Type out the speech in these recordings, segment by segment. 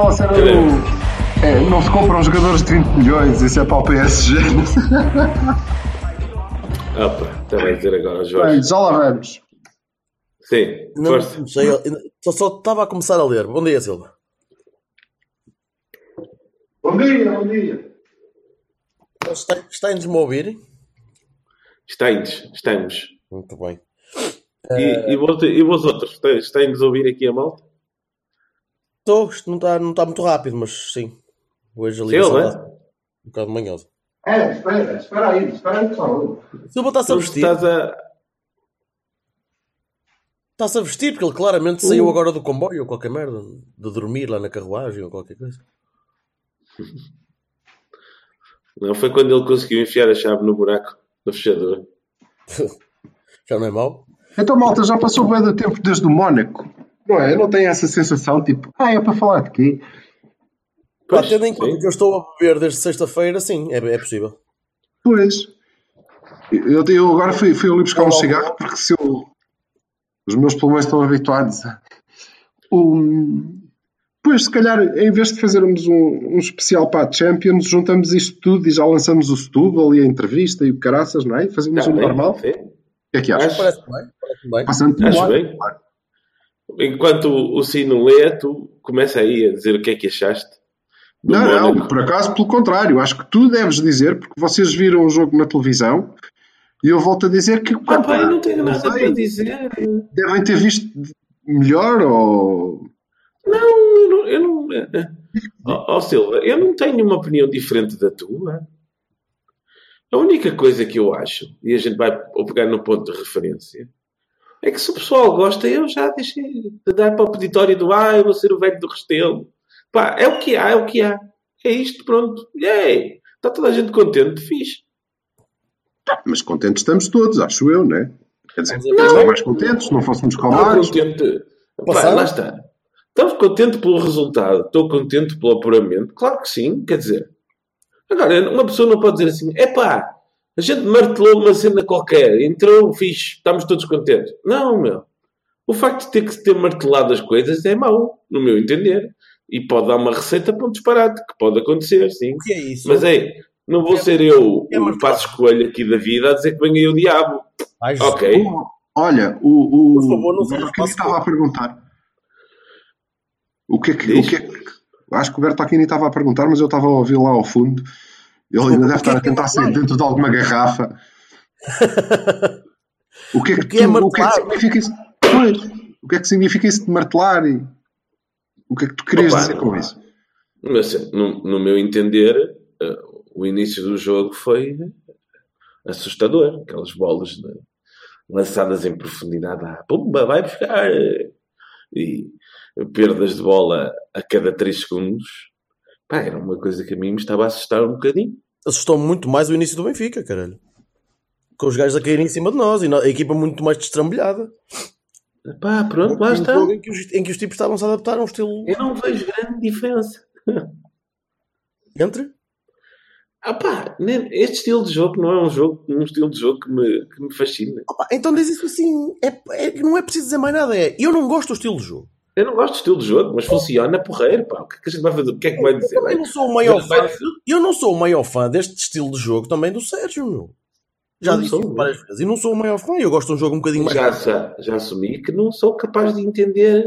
Aquela cena do. É, não se compram jogadores de 30 milhões, isso é para o PSG. Opa, também dizer agora, Bem, Jorge. já lá vamos. Sim, Não, força. não sei, eu- só, só estava a começar a ler. Bom dia, Silva. Bom dia, bom dia. Está, está-nos-me a ouvir? Estamos, estamos. Muito bem. E, e, vos, e vós outros? Estão-nos a ouvir aqui a malta? Estou, isto não está, não está muito rápido, mas sim. Hoje a Silva? está um bocado manhosa. É, espera, espera aí, espera aí, pessoal. Silva está-se a vestir. estás a. Está-se a vestir, porque ele claramente saiu agora do comboio ou qualquer merda. De dormir lá na carruagem ou qualquer coisa. Não foi quando ele conseguiu enfiar a chave no buraco da fechadura. Já não é mau? Então, malta, já passou bem do tempo desde o Mónaco. Não é? Eu não tenho essa sensação, tipo, ah, é para falar de quê? Pá, Pois, tendo em conta que eu estou a beber desde sexta-feira, sim, é, é possível. Pois. Eu, eu agora fui, fui ali buscar um cigarro porque se eu. Os meus pulmões estão habituados a. Um, pois, se calhar, em vez de fazermos um, um especial para a Champions, juntamos isto tudo e já lançamos o Setúbal e a entrevista e o caraças, não é? Fazemos Tá um bem, normal. O que é que achas? Parece bem, parece bem. Passando Acho bem. claro. Enquanto o, Sino lê, tu começa aí a dizer o que é que achaste. Não, não, por acaso, pelo contrário, acho que tu deves dizer, porque vocês viram o jogo na televisão e eu volto a dizer que Ah, pá, eu não tenho não nada sei, para dizer. devem ter visto melhor ou. Não, eu não. Eu não Ó ó, Silva, eu não tenho uma opinião diferente da tua. A única coisa que eu acho, e a gente vai pegar no ponto de referência, é que se o pessoal gosta, eu já deixei de dar para o peditório do ah, eu vou ser o velho do Restelo. Pá, é o que há, é o que há. É isto, pronto. Yay! Está toda a gente contente, fixe. Mas contentes estamos todos, acho eu, né? Quer dizer, Não. estamos mais contentes, se não fôssemos Estou calmados. contente. Pá, lá está. Estamos contente pelo resultado. Estou contente pelo apuramento. Claro que sim. Quer dizer, agora, uma pessoa não pode dizer assim: é pá, a gente martelou uma cena qualquer, entrou, fixe, estamos todos contentes. Não, meu. O facto de ter que ter martelado as coisas é mau, no meu entender. E pode dar uma receita para um disparate, que pode acontecer, sim. O que é isso? Mas é, não vou ser eu é o passo escolha aqui da vida a dizer que venha aí o diabo. Ai. Ok. Olha, o, o, Por favor, não o Bertolini estava a perguntar. O que é que. Diz. O que, é que acho que o Bertolini estava a perguntar, mas eu estava a ouvir lá ao fundo. Ele ainda deve estar a tentar sair dentro de alguma garrafa. O que é que, O que é tu- o que, é que significa isso? Pois, o que é que significa isso de martelar? E o que é que tu querias Opa, dizer com isso? Mas, no, no meu entender, eh, o início do jogo foi assustador. Aquelas bolas né, lançadas em profundidade. Ah, pumba, vai buscar! E perdas de bola a cada 3 segundos. Pá, era uma coisa que a mim me estava a assustar um bocadinho. Assustou muito mais o início do Benfica, caralho. Com os gajos a caírem em cima de nós e a equipa muito mais destrambulhada. Pá, pronto, lá Um está. Em que, os, em que os tipos estavam a adaptar a um estilo Eu não vejo grande diferença. entre. Ah pá, este estilo de jogo não é um jogo, um estilo de jogo que me, que me fascina. Opa, então diz isso assim. É, é- não é preciso dizer mais nada. É, eu não gosto do estilo de jogo. Eu não gosto do estilo de jogo, mas funciona porreiro, pá. O que é que a gente vai fazer? O que é que vai dizer? Eu Vai- não sou o maior fã. Eu não sou o maior fã deste estilo de jogo também do Sérgio, meu. Já Não disse sou, isso várias vezes. E não sou o maior fã. Eu gosto de um jogo um bocadinho mais. já, já, já assumi que não sou capaz de entender.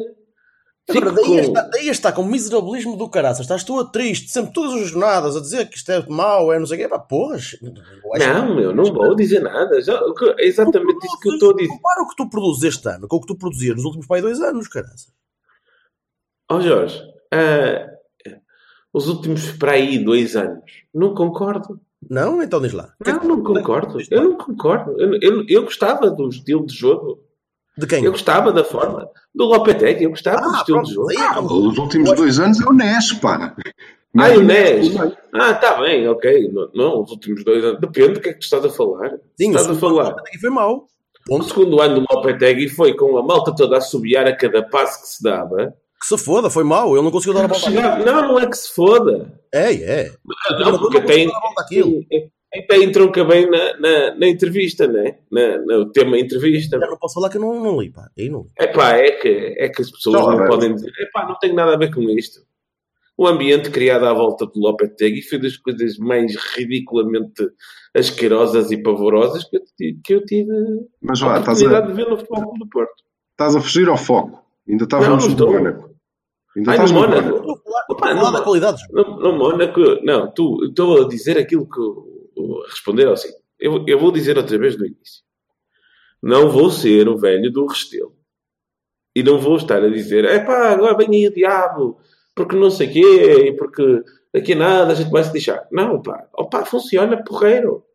Agora, daí, com- está, daí está com o miserabilismo do caraças. Estás toda triste, sempre todas as jornadas a dizer que isto é mau, é não sei o quê. Pá, porras. Não, meu, não vou dizer nada. Já, é exatamente isso que eu estou a dizer. Compara o que tu produzes este ano com o que tu produzias nos últimos pai, dois anos, caraças. Ó Jorge, ah, os últimos para aí dois anos, não concordo. Não? Então diz lá. Não, não concordo. Eu não concordo. Eu, eu, eu gostava do estilo de jogo. De quem? Eu gostava da forma. Do Lopetegui, eu gostava do Ah, estilo pronto, de jogo. é Ah, os últimos dois anos é o Nes, pá. Ah, e o Nes Nes. Ah, tá bem, ok. Não, não, os últimos dois anos. Depende do que é que tu estás a falar. Sim, o estás a segundo falar. Lopetegui foi mau. O segundo ano do Lopetegui foi com a malta toda a subiar a cada passo que se dava. Que se foda, foi mau. Ele não conseguiu dar a àquilo. Chegava- Não, não é que se foda. É, é. Não, porque tem, a até entronca bem na, na, na entrevista, né? Na, no tema entrevista. Já não posso falar que eu não, não li, pá. Aí não. É pá, é que, é que as pessoas Não, não é. podem dizer, é pá, não tem nada a ver com isto. O ambiente criado à volta do Lopetegui foi das coisas mais ridiculamente asquerosas e pavorosas que eu, que eu tive Mas a vá, estás oportunidade a, de ver no Futebol Clube do Porto. estás a fugir ao foco. Ainda Não, estávamos não no. Mónaco. Ainda Ai, no Mónaco. Opa, não, falar da não. qualidade. No, no Mónaco, não, tu, estou a dizer aquilo que a responder assim. Eu, eu vou dizer outra vez no início. Não vou ser o velho do Restelo. E não vou estar a dizer, é pá, agora vem aí o diabo, porque não sei quê, e porque daqui a nada a gente vai se deixar. Não, pá, opá, funciona porreiro.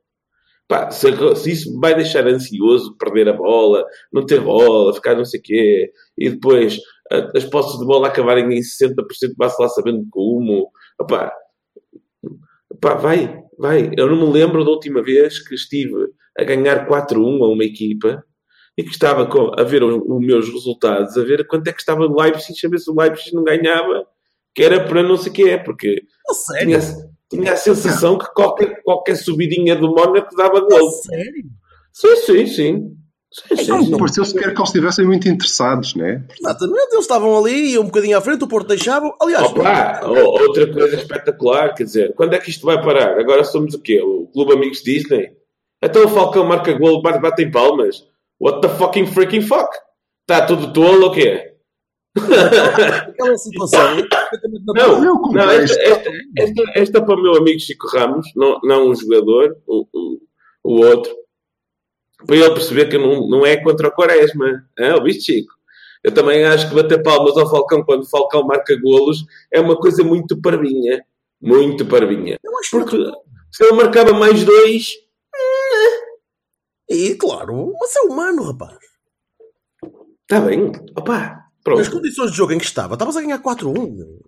Pá, se, se isso me vai deixar ansioso, perder a bola, não ter bola, ficar não sei quê, e depois as posses de bola acabarem em 60%, vá-se lá sabendo como, opá, opá, vai, vai. Eu não me lembro da última vez que estive a ganhar 4-1 a uma equipa e que estava com- a ver os, meus resultados, a ver quanto é que estava o Leipzig, a ver se o Leipzig não ganhava, que era para não sei o quê, porque sério? tinha, tinha a sensação que qualquer, qualquer subidinha do Mónaco dava gol. sério? Sim, sim, sim. sim, sim, Não, sim. pareceu sequer que eles estivessem muito interessados, né? Exatamente, eles estavam ali, iam um bocadinho à frente, o Porto deixava. Aliás, Opa, o- outra coisa espetacular, quer dizer, quando é que isto vai parar? Agora somos o quê? O Clube Amigos Disney? Então o Falcão marca gol, bate, bate em palmas. What the fucking freaking fuck? Está tudo tolo ou quê? Aquela situação. Não, Não, não esta, esta, esta, esta para o meu amigo Chico Ramos, não, não o jogador, o, o, o outro, para ele perceber que não, não é contra o Quaresma. É, o bicho Chico. Eu também acho que bater palmas ao Falcão quando o Falcão marca golos é uma coisa muito parvinha. Muito parvinha. Porque que. se ele marcava mais dois, E claro, mas é humano, rapaz. está bem. Opá, Nas pronto. condições de jogo em que estava, estavas a ganhar 4-1. meu.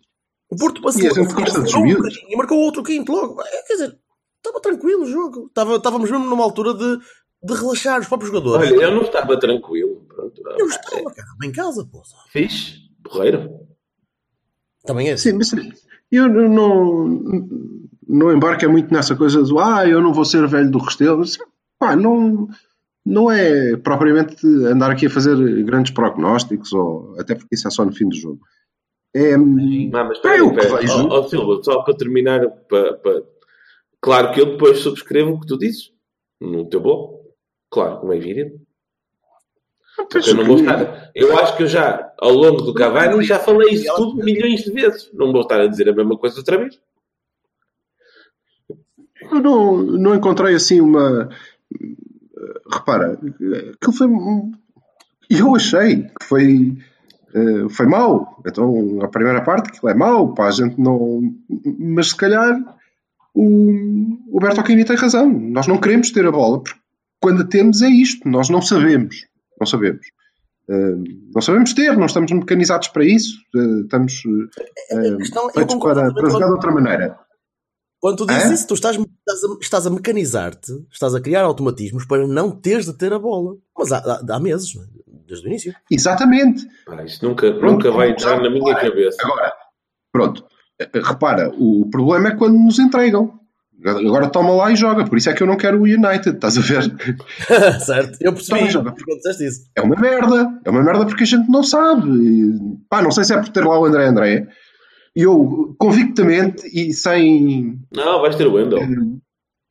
O Porto passou E a gente gosta dos miúdos. e marcou outro quinto logo. É, Quer dizer, estava tranquilo o jogo. Estava, estávamos mesmo numa altura de, de relaxar os próprios jogadores. Olha, eu não estava tranquilo. Pronto, eu estava, cara, em casa, pô. Fixe, porreiro. Também é assim. Sim, mas eu não, não, não embarco é muito nessa coisa do ah, eu não vou ser velho do Restelo. Pá, não, não é propriamente andar aqui a fazer grandes prognósticos, ou, até porque isso é só no fim do jogo. É, Não, mas espera, É o que vejo. Silva, só para terminar, para, para- claro que eu depois subscrevo o que tu dizes no teu blog. Claro, como é evidente. Porque eu não vou estar. Eu acho que eu já, ao longo do Cavani, já falei isso tudo milhões de vezes. Não vou estar a dizer a mesma coisa outra vez. Eu não, não encontrei assim uma. Repara, aquilo foi. Eu achei que foi. eh, Foi mau. Então, a primeira parte, aquilo é mau, pá, a gente não. Mas se calhar o, o Berto Aquini tem razão. Nós não queremos ter a bola, porque quando a temos é isto. Nós não sabemos. Não sabemos. Eh, não sabemos ter, não estamos mecanizados para isso. Eh, estamos eh, eu feitos para, para jogar de outra maneira. Quando tu dizes É? isso, tu estás, estás, a, estás a mecanizar-te, estás a criar automatismos para não teres de ter a bola. Mas há, há, há meses, é? desde o início. Exatamente. Pá, isso nunca, Pronto, nunca vai entrar na minha cabeça. Agora, pronto. Eh, Repara, o problema é quando nos entregam. Agora toma lá e joga. Por isso é que eu não quero o United. Estás a ver? certo? Eu percebi. Já- Quando disseste isso. É uma merda. É uma merda porque a gente não sabe. Pá, não sei se é por ter lá o André André. Eu, convictamente e sem, Não, vais ter o Wendel.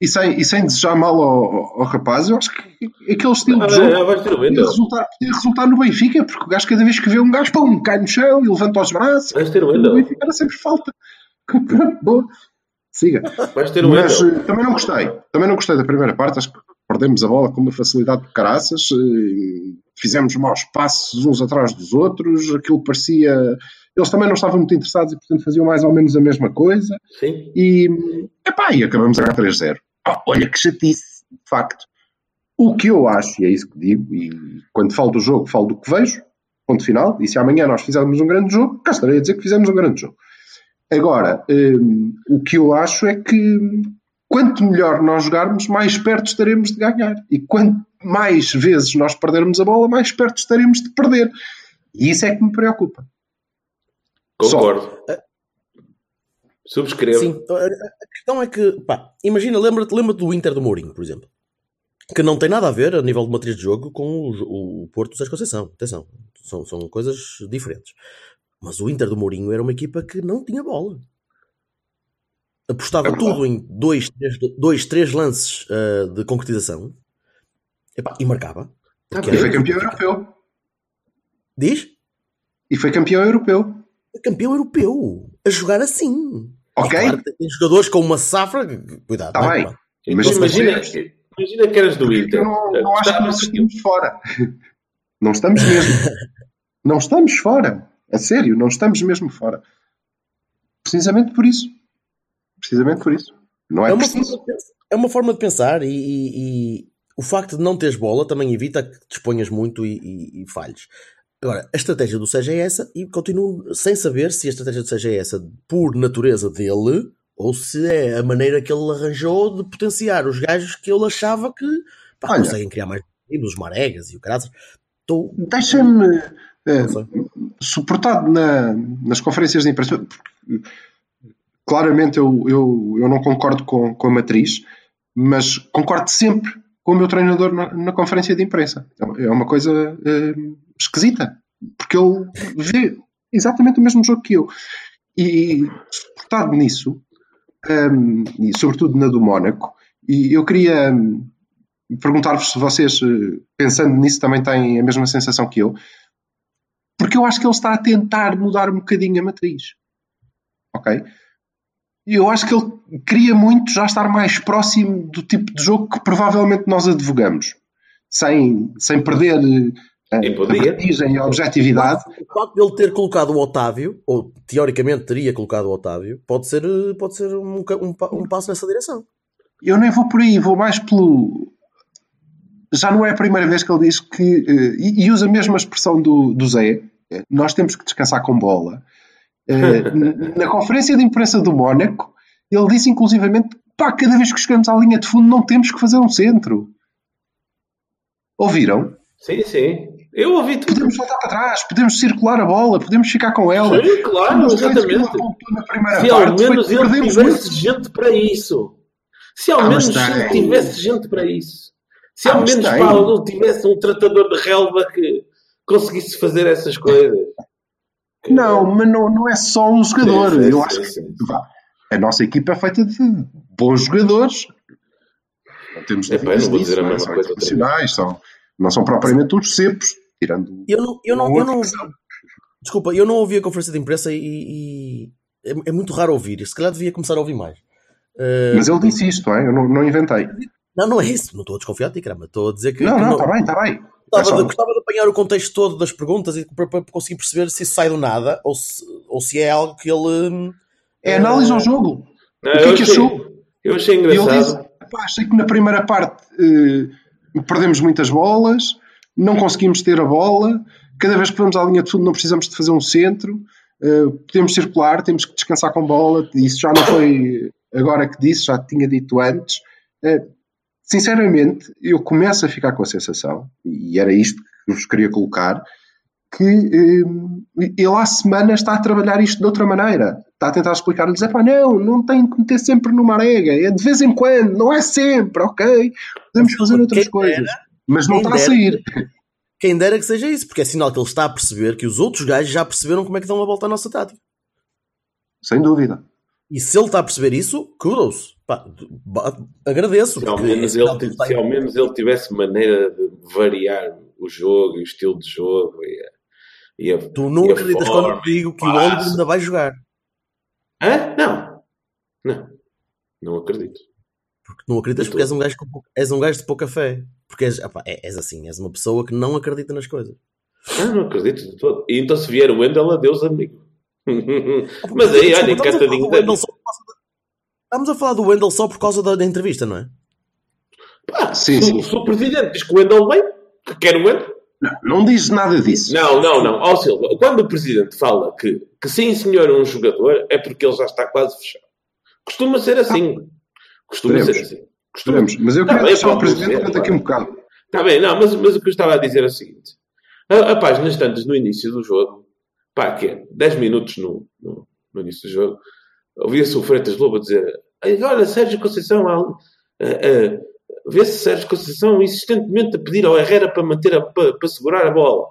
e sem, e sem desejar mal ao, ao rapaz, eu acho que aquele estilo Ah, de jogo não, vais ter o podia resultar, podia resultar no Benfica, porque o gajo, cada vez que vê um gajo, pum, cai no chão e levanta os braços. Vais ter o No Wendel. Benfica era sempre falta. Boa. Siga. Vais ter o Mas Wendel. eh, também não gostei. Também não gostei da primeira parte. Acho que perdemos a bola com uma facilidade de caraças. eh, Fizemos maus passos uns atrás dos outros. Aquilo parecia. Eles também não estavam muito interessados e, portanto, faziam mais ou menos a mesma coisa. Sim. E, epá, e acabamos a ganhar 3-0. Ah, olha que chatice, de facto. O que eu acho, e é isso que digo, e quando falo do jogo, falo do que vejo, ponto final, e se amanhã nós fizermos um grande jogo, cá estarei a dizer que fizemos um grande jogo. Agora, hum, o que eu acho é que quanto melhor nós jogarmos, mais perto estaremos de ganhar. E quanto mais vezes nós perdermos a bola, mais perto estaremos de perder. E isso é que me preocupa. Concordo. Subscrevo. Sim, a questão é que, pá, imagina, lembra-te lembra do Inter do Mourinho, por exemplo. Que não tem nada a ver, a nível de matriz de jogo, com o, o Porto Sérgio Conceição. Atenção, são, são coisas diferentes. Mas o Inter do Mourinho era uma equipa que não tinha bola. Apostava é tudo em dois, três, dois, três lances uh, de concretização Epá, e marcava. Ah, e foi campeão europeu. Diz? E foi campeão europeu. Campeão europeu. A jogar assim. Ok. É claro, tem jogadores com uma safra. Cuidado. Está bem. Mas imagina, imagina que eras do Inter. não, não acho que nós estamos fora. Não estamos mesmo. não estamos fora. A sério, não estamos mesmo fora. Precisamente por isso. Precisamente por isso. Não é, é, uma, preciso. Forma de, é uma forma de pensar e, e, e, o facto de não teres bola também evita que te exponhas muito e, e falhes. Agora, a estratégia do Seja é essa e continuo sem saber se a estratégia do Seja é essa por natureza dele ou se é a maneira que ele arranjou de potenciar os gajos que ele achava que pá, Olha, conseguem criar mais os maregas e o caralho. Tô... Deixa-me é, suportado na, nas conferências de imprensa. Claramente eu, eu, eu não concordo com, com a matriz, mas concordo sempre com o meu treinador na, na conferência de imprensa. É uma coisa é, esquisita, porque ele vê exatamente o mesmo jogo que eu. E suportado nisso, um, e sobretudo na do Mónaco, e eu queria hum, perguntar-vos se vocês, eh, pensando nisso, também têm a mesma sensação que eu, porque eu acho que ele está a tentar mudar um bocadinho a matriz. Ok? E eu acho que ele queria muito já estar mais próximo do tipo de jogo que provavelmente nós advogamos. Sem, sem perder a, a vertigem e a objetividade. O facto de ele ter colocado o Otávio, ou teoricamente teria colocado o Otávio, pode ser, pode ser um, um, um passo nessa direção. Eu nem vou por aí, vou mais pelo, já não é a primeira vez que ele diz que, eh, e, e usa a mesma expressão do, do Zé, nós temos que descansar com bola. Eh, na conferência de imprensa do Mónaco, ele disse inclusivamente: pá, cada vez que chegamos à linha de fundo não temos que fazer um centro. Ouviram? Sim, sim. Eu ouvi tudo. Podemos voltar para trás, podemos circular a bola, podemos ficar com ela. Sim, claro, exatamente. Se ao menos ele tivesse muito. gente para isso. Se ao ah, menos ele tivesse gente para isso. Se ao ah, menos Paulo tivesse um tratador de relva que conseguisse fazer essas coisas. Não, mas não, não é só um jogador. Sim, sim, Eu acho sim, que a nossa equipa é feita de bons jogadores. Não temos é, não vou dizer a mesma são coisa profissionais, são, não são propriamente uns cepos, tirando. Eu não, eu não, eu não desculpa, eu não ouvi a conferência de imprensa e, e é, é, muito raro ouvir. Se calhar devia começar a ouvir mais. Uh, mas ele disse isto, é? eu não, não inventei. Não, não é isso. Não estou a desconfiar de ti, caramba. Estou a dizer que. Não, não, está bem, está bem. Gostava, de, gostava de apanhar o contexto todo das perguntas e para, para conseguir perceber se isso sai do nada ou se, ou se é algo que ele. É análise ao jogo. Não, o que é que achou? Eu achei engraçado. Eu disse, pá, achei que na primeira parte eh, perdemos muitas bolas, não conseguimos ter a bola, cada vez que vamos à linha de fundo não precisamos de fazer um centro, eh, podemos circular, temos que descansar com bola. Isso já não foi agora que disse, já tinha dito antes. Eh, sinceramente, eu começo a ficar com a sensação, e era isto que vos queria colocar, que ele há semanas está a trabalhar isto de outra maneira. Está a tentar explicar-lhes, é pá, não, não tem que meter sempre numa arega, é de vez em quando, não é sempre, ok? Podemos fazer outras quem coisas. Dera, mas não está dera, a sair. Quem dera que seja isso, porque é sinal que ele está a perceber que os outros gajos já perceberam como é que dão uma volta à nossa tática. Sem dúvida. E se ele está a perceber isso, kudos. Pá, agradeço. Se ao, menos ele, se ao menos ele tivesse maneira de variar o jogo e o estilo de jogo e a, e a, Tu não acreditas quando digo que o Oliver ainda vai jogar. Hã? Não. Não. Não acredito. Porque não acreditas porque és um, gajo com, és um gajo de pouca fé. Porque és, opa, é, és assim, és uma pessoa que não acredita nas coisas. Ah, não acredito de todo. E então se vier o Wendel, adeus amigo. Mas aí, olha, encantadinho. Estamos a falar do Wendell só por causa da, da entrevista, não é? Pá, Sim, se, sim. o- se o presidente diz que o Wendel vem, que quer o Wendel. Não, não diz nada disso. Não, não, não. Ó Silva, quando o presidente fala que, que sim, senhor, é um jogador, é porque ele já está quase fechado. Costuma ser assim. Costuma Veremos. ser assim. Costuma. Mas eu queria bem, deixar o pode presidente claro. um bocado. Está bem, não, mas, mas o que eu estava a dizer é o seguinte. A, a páginas tantas no início do jogo, pá, que é 10 minutos no, no, no início do jogo, ouvia-se o Freitas Lobo dizer "Ai, olha, Sérgio Conceição, ah, ah, vê-se Sérgio Conceição insistentemente a pedir ao Herrera para manter a, para, para segurar a bola.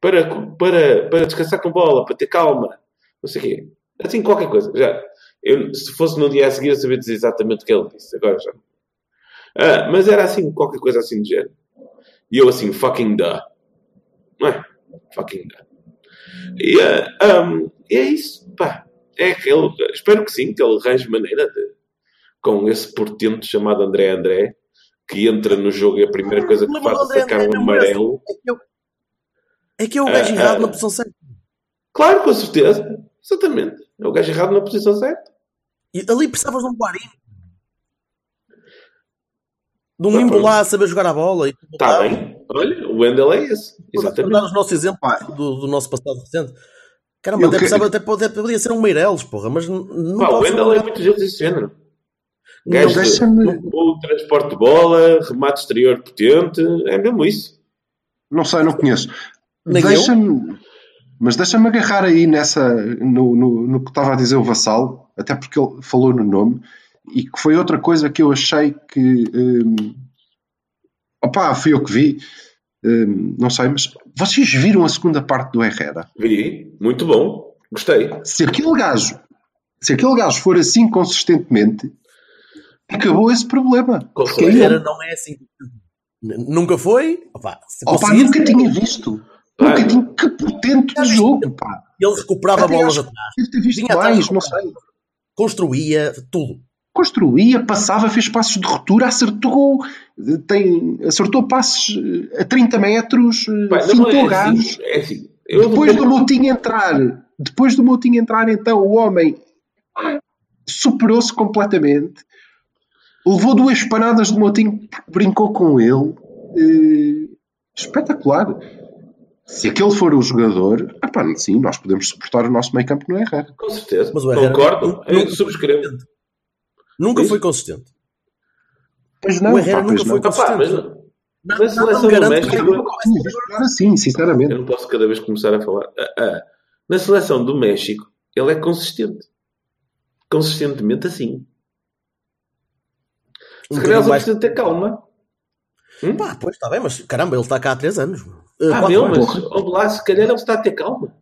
Para, para, para descansar com a bola, para ter calma. Não sei o quê. Assim, qualquer coisa. Já, eu, se fosse no dia a seguir, eu sabia dizer exatamente o que ele disse. Agora já. Ah, mas era assim, qualquer coisa assim do género. E eu assim, fucking duh. Não é? Fucking duh. E ah, um, é isso, pá. É que ele, espero que sim, que ele arranje maneira de, com esse portento chamado André André, que entra no jogo e a primeira coisa que faz é sacar um amarelo. É que É que é o gajo Ah, errado ah. na posição certa. Claro, com certeza. Exatamente. É o gajo errado na posição certa. E ali precisavas de um guarim. De um Tá, limbo pronto. lá a saber jogar a bola. Está bem. Olha, o Wendel é esse. Para dar Exatamente. os nossos exemplos do, do nosso passado recente. Caramba, Eu até, que- precisava, até, até poderia ser um Meireles, porra, mas não Pá, o pode ser Wendel é muitas vezes desse género. Não, Gajo o transporte de bola, remate exterior potente, é mesmo isso. Não sei, não conheço. Deixa-me. Mas deixa-me agarrar aí nessa. No, no, no que estava a dizer o Vassal, até porque ele falou no nome, e que foi outra coisa que eu achei que. hum, opá, fui eu que vi. Hum, não sei, mas vocês viram a segunda parte do Herrera? Vi, muito bom, gostei. Se aquele gajo. Se aquele gajo for assim consistentemente, acabou esse problema. Com Porque certeza. ele- Era, não é assim. Nunca foi. Opa, se Opa, nunca tinha visto. Pá, Nunca tinha. Que potente de jogo, pá. Ele recuperava bolas atrás, Deve ter visto atrás mais, não sei. construía tudo. Construía, passava, fez passos de ruptura, acertou, tem, acertou passos eh, a 30 metros, eh, fintou é gajos. assim, é assim. Eu Depois do Moutinho entrar, depois do Moutinho entrar, então o homem superou-se completamente. Levou duas panadas de Moutinho, brincou com ele. Eh, espetacular. Se aquele for o jogador, ah pá, sim, nós podemos suportar o nosso meio campo no Herrera. Com certeza. Mas o Herrera Concordo. Eu subscrevo. Nunca Isso? foi consistente. Pois não, o Herrera pá, pois nunca não. foi pá, mas consistente. na Nada seleção do México, Eu visto jogar assim, sinceramente. eu não posso cada vez começar a falar. Ah, ah. Na seleção do México, ele é consistente. Consistentemente assim. Um Se calhar mais- precisa ter calma. Hum? Pá, pois está bem, mas caramba, ele está cá há 3 anos. Uh, Ah, meu, anos. mas lá, se calhar ele está a ter calma.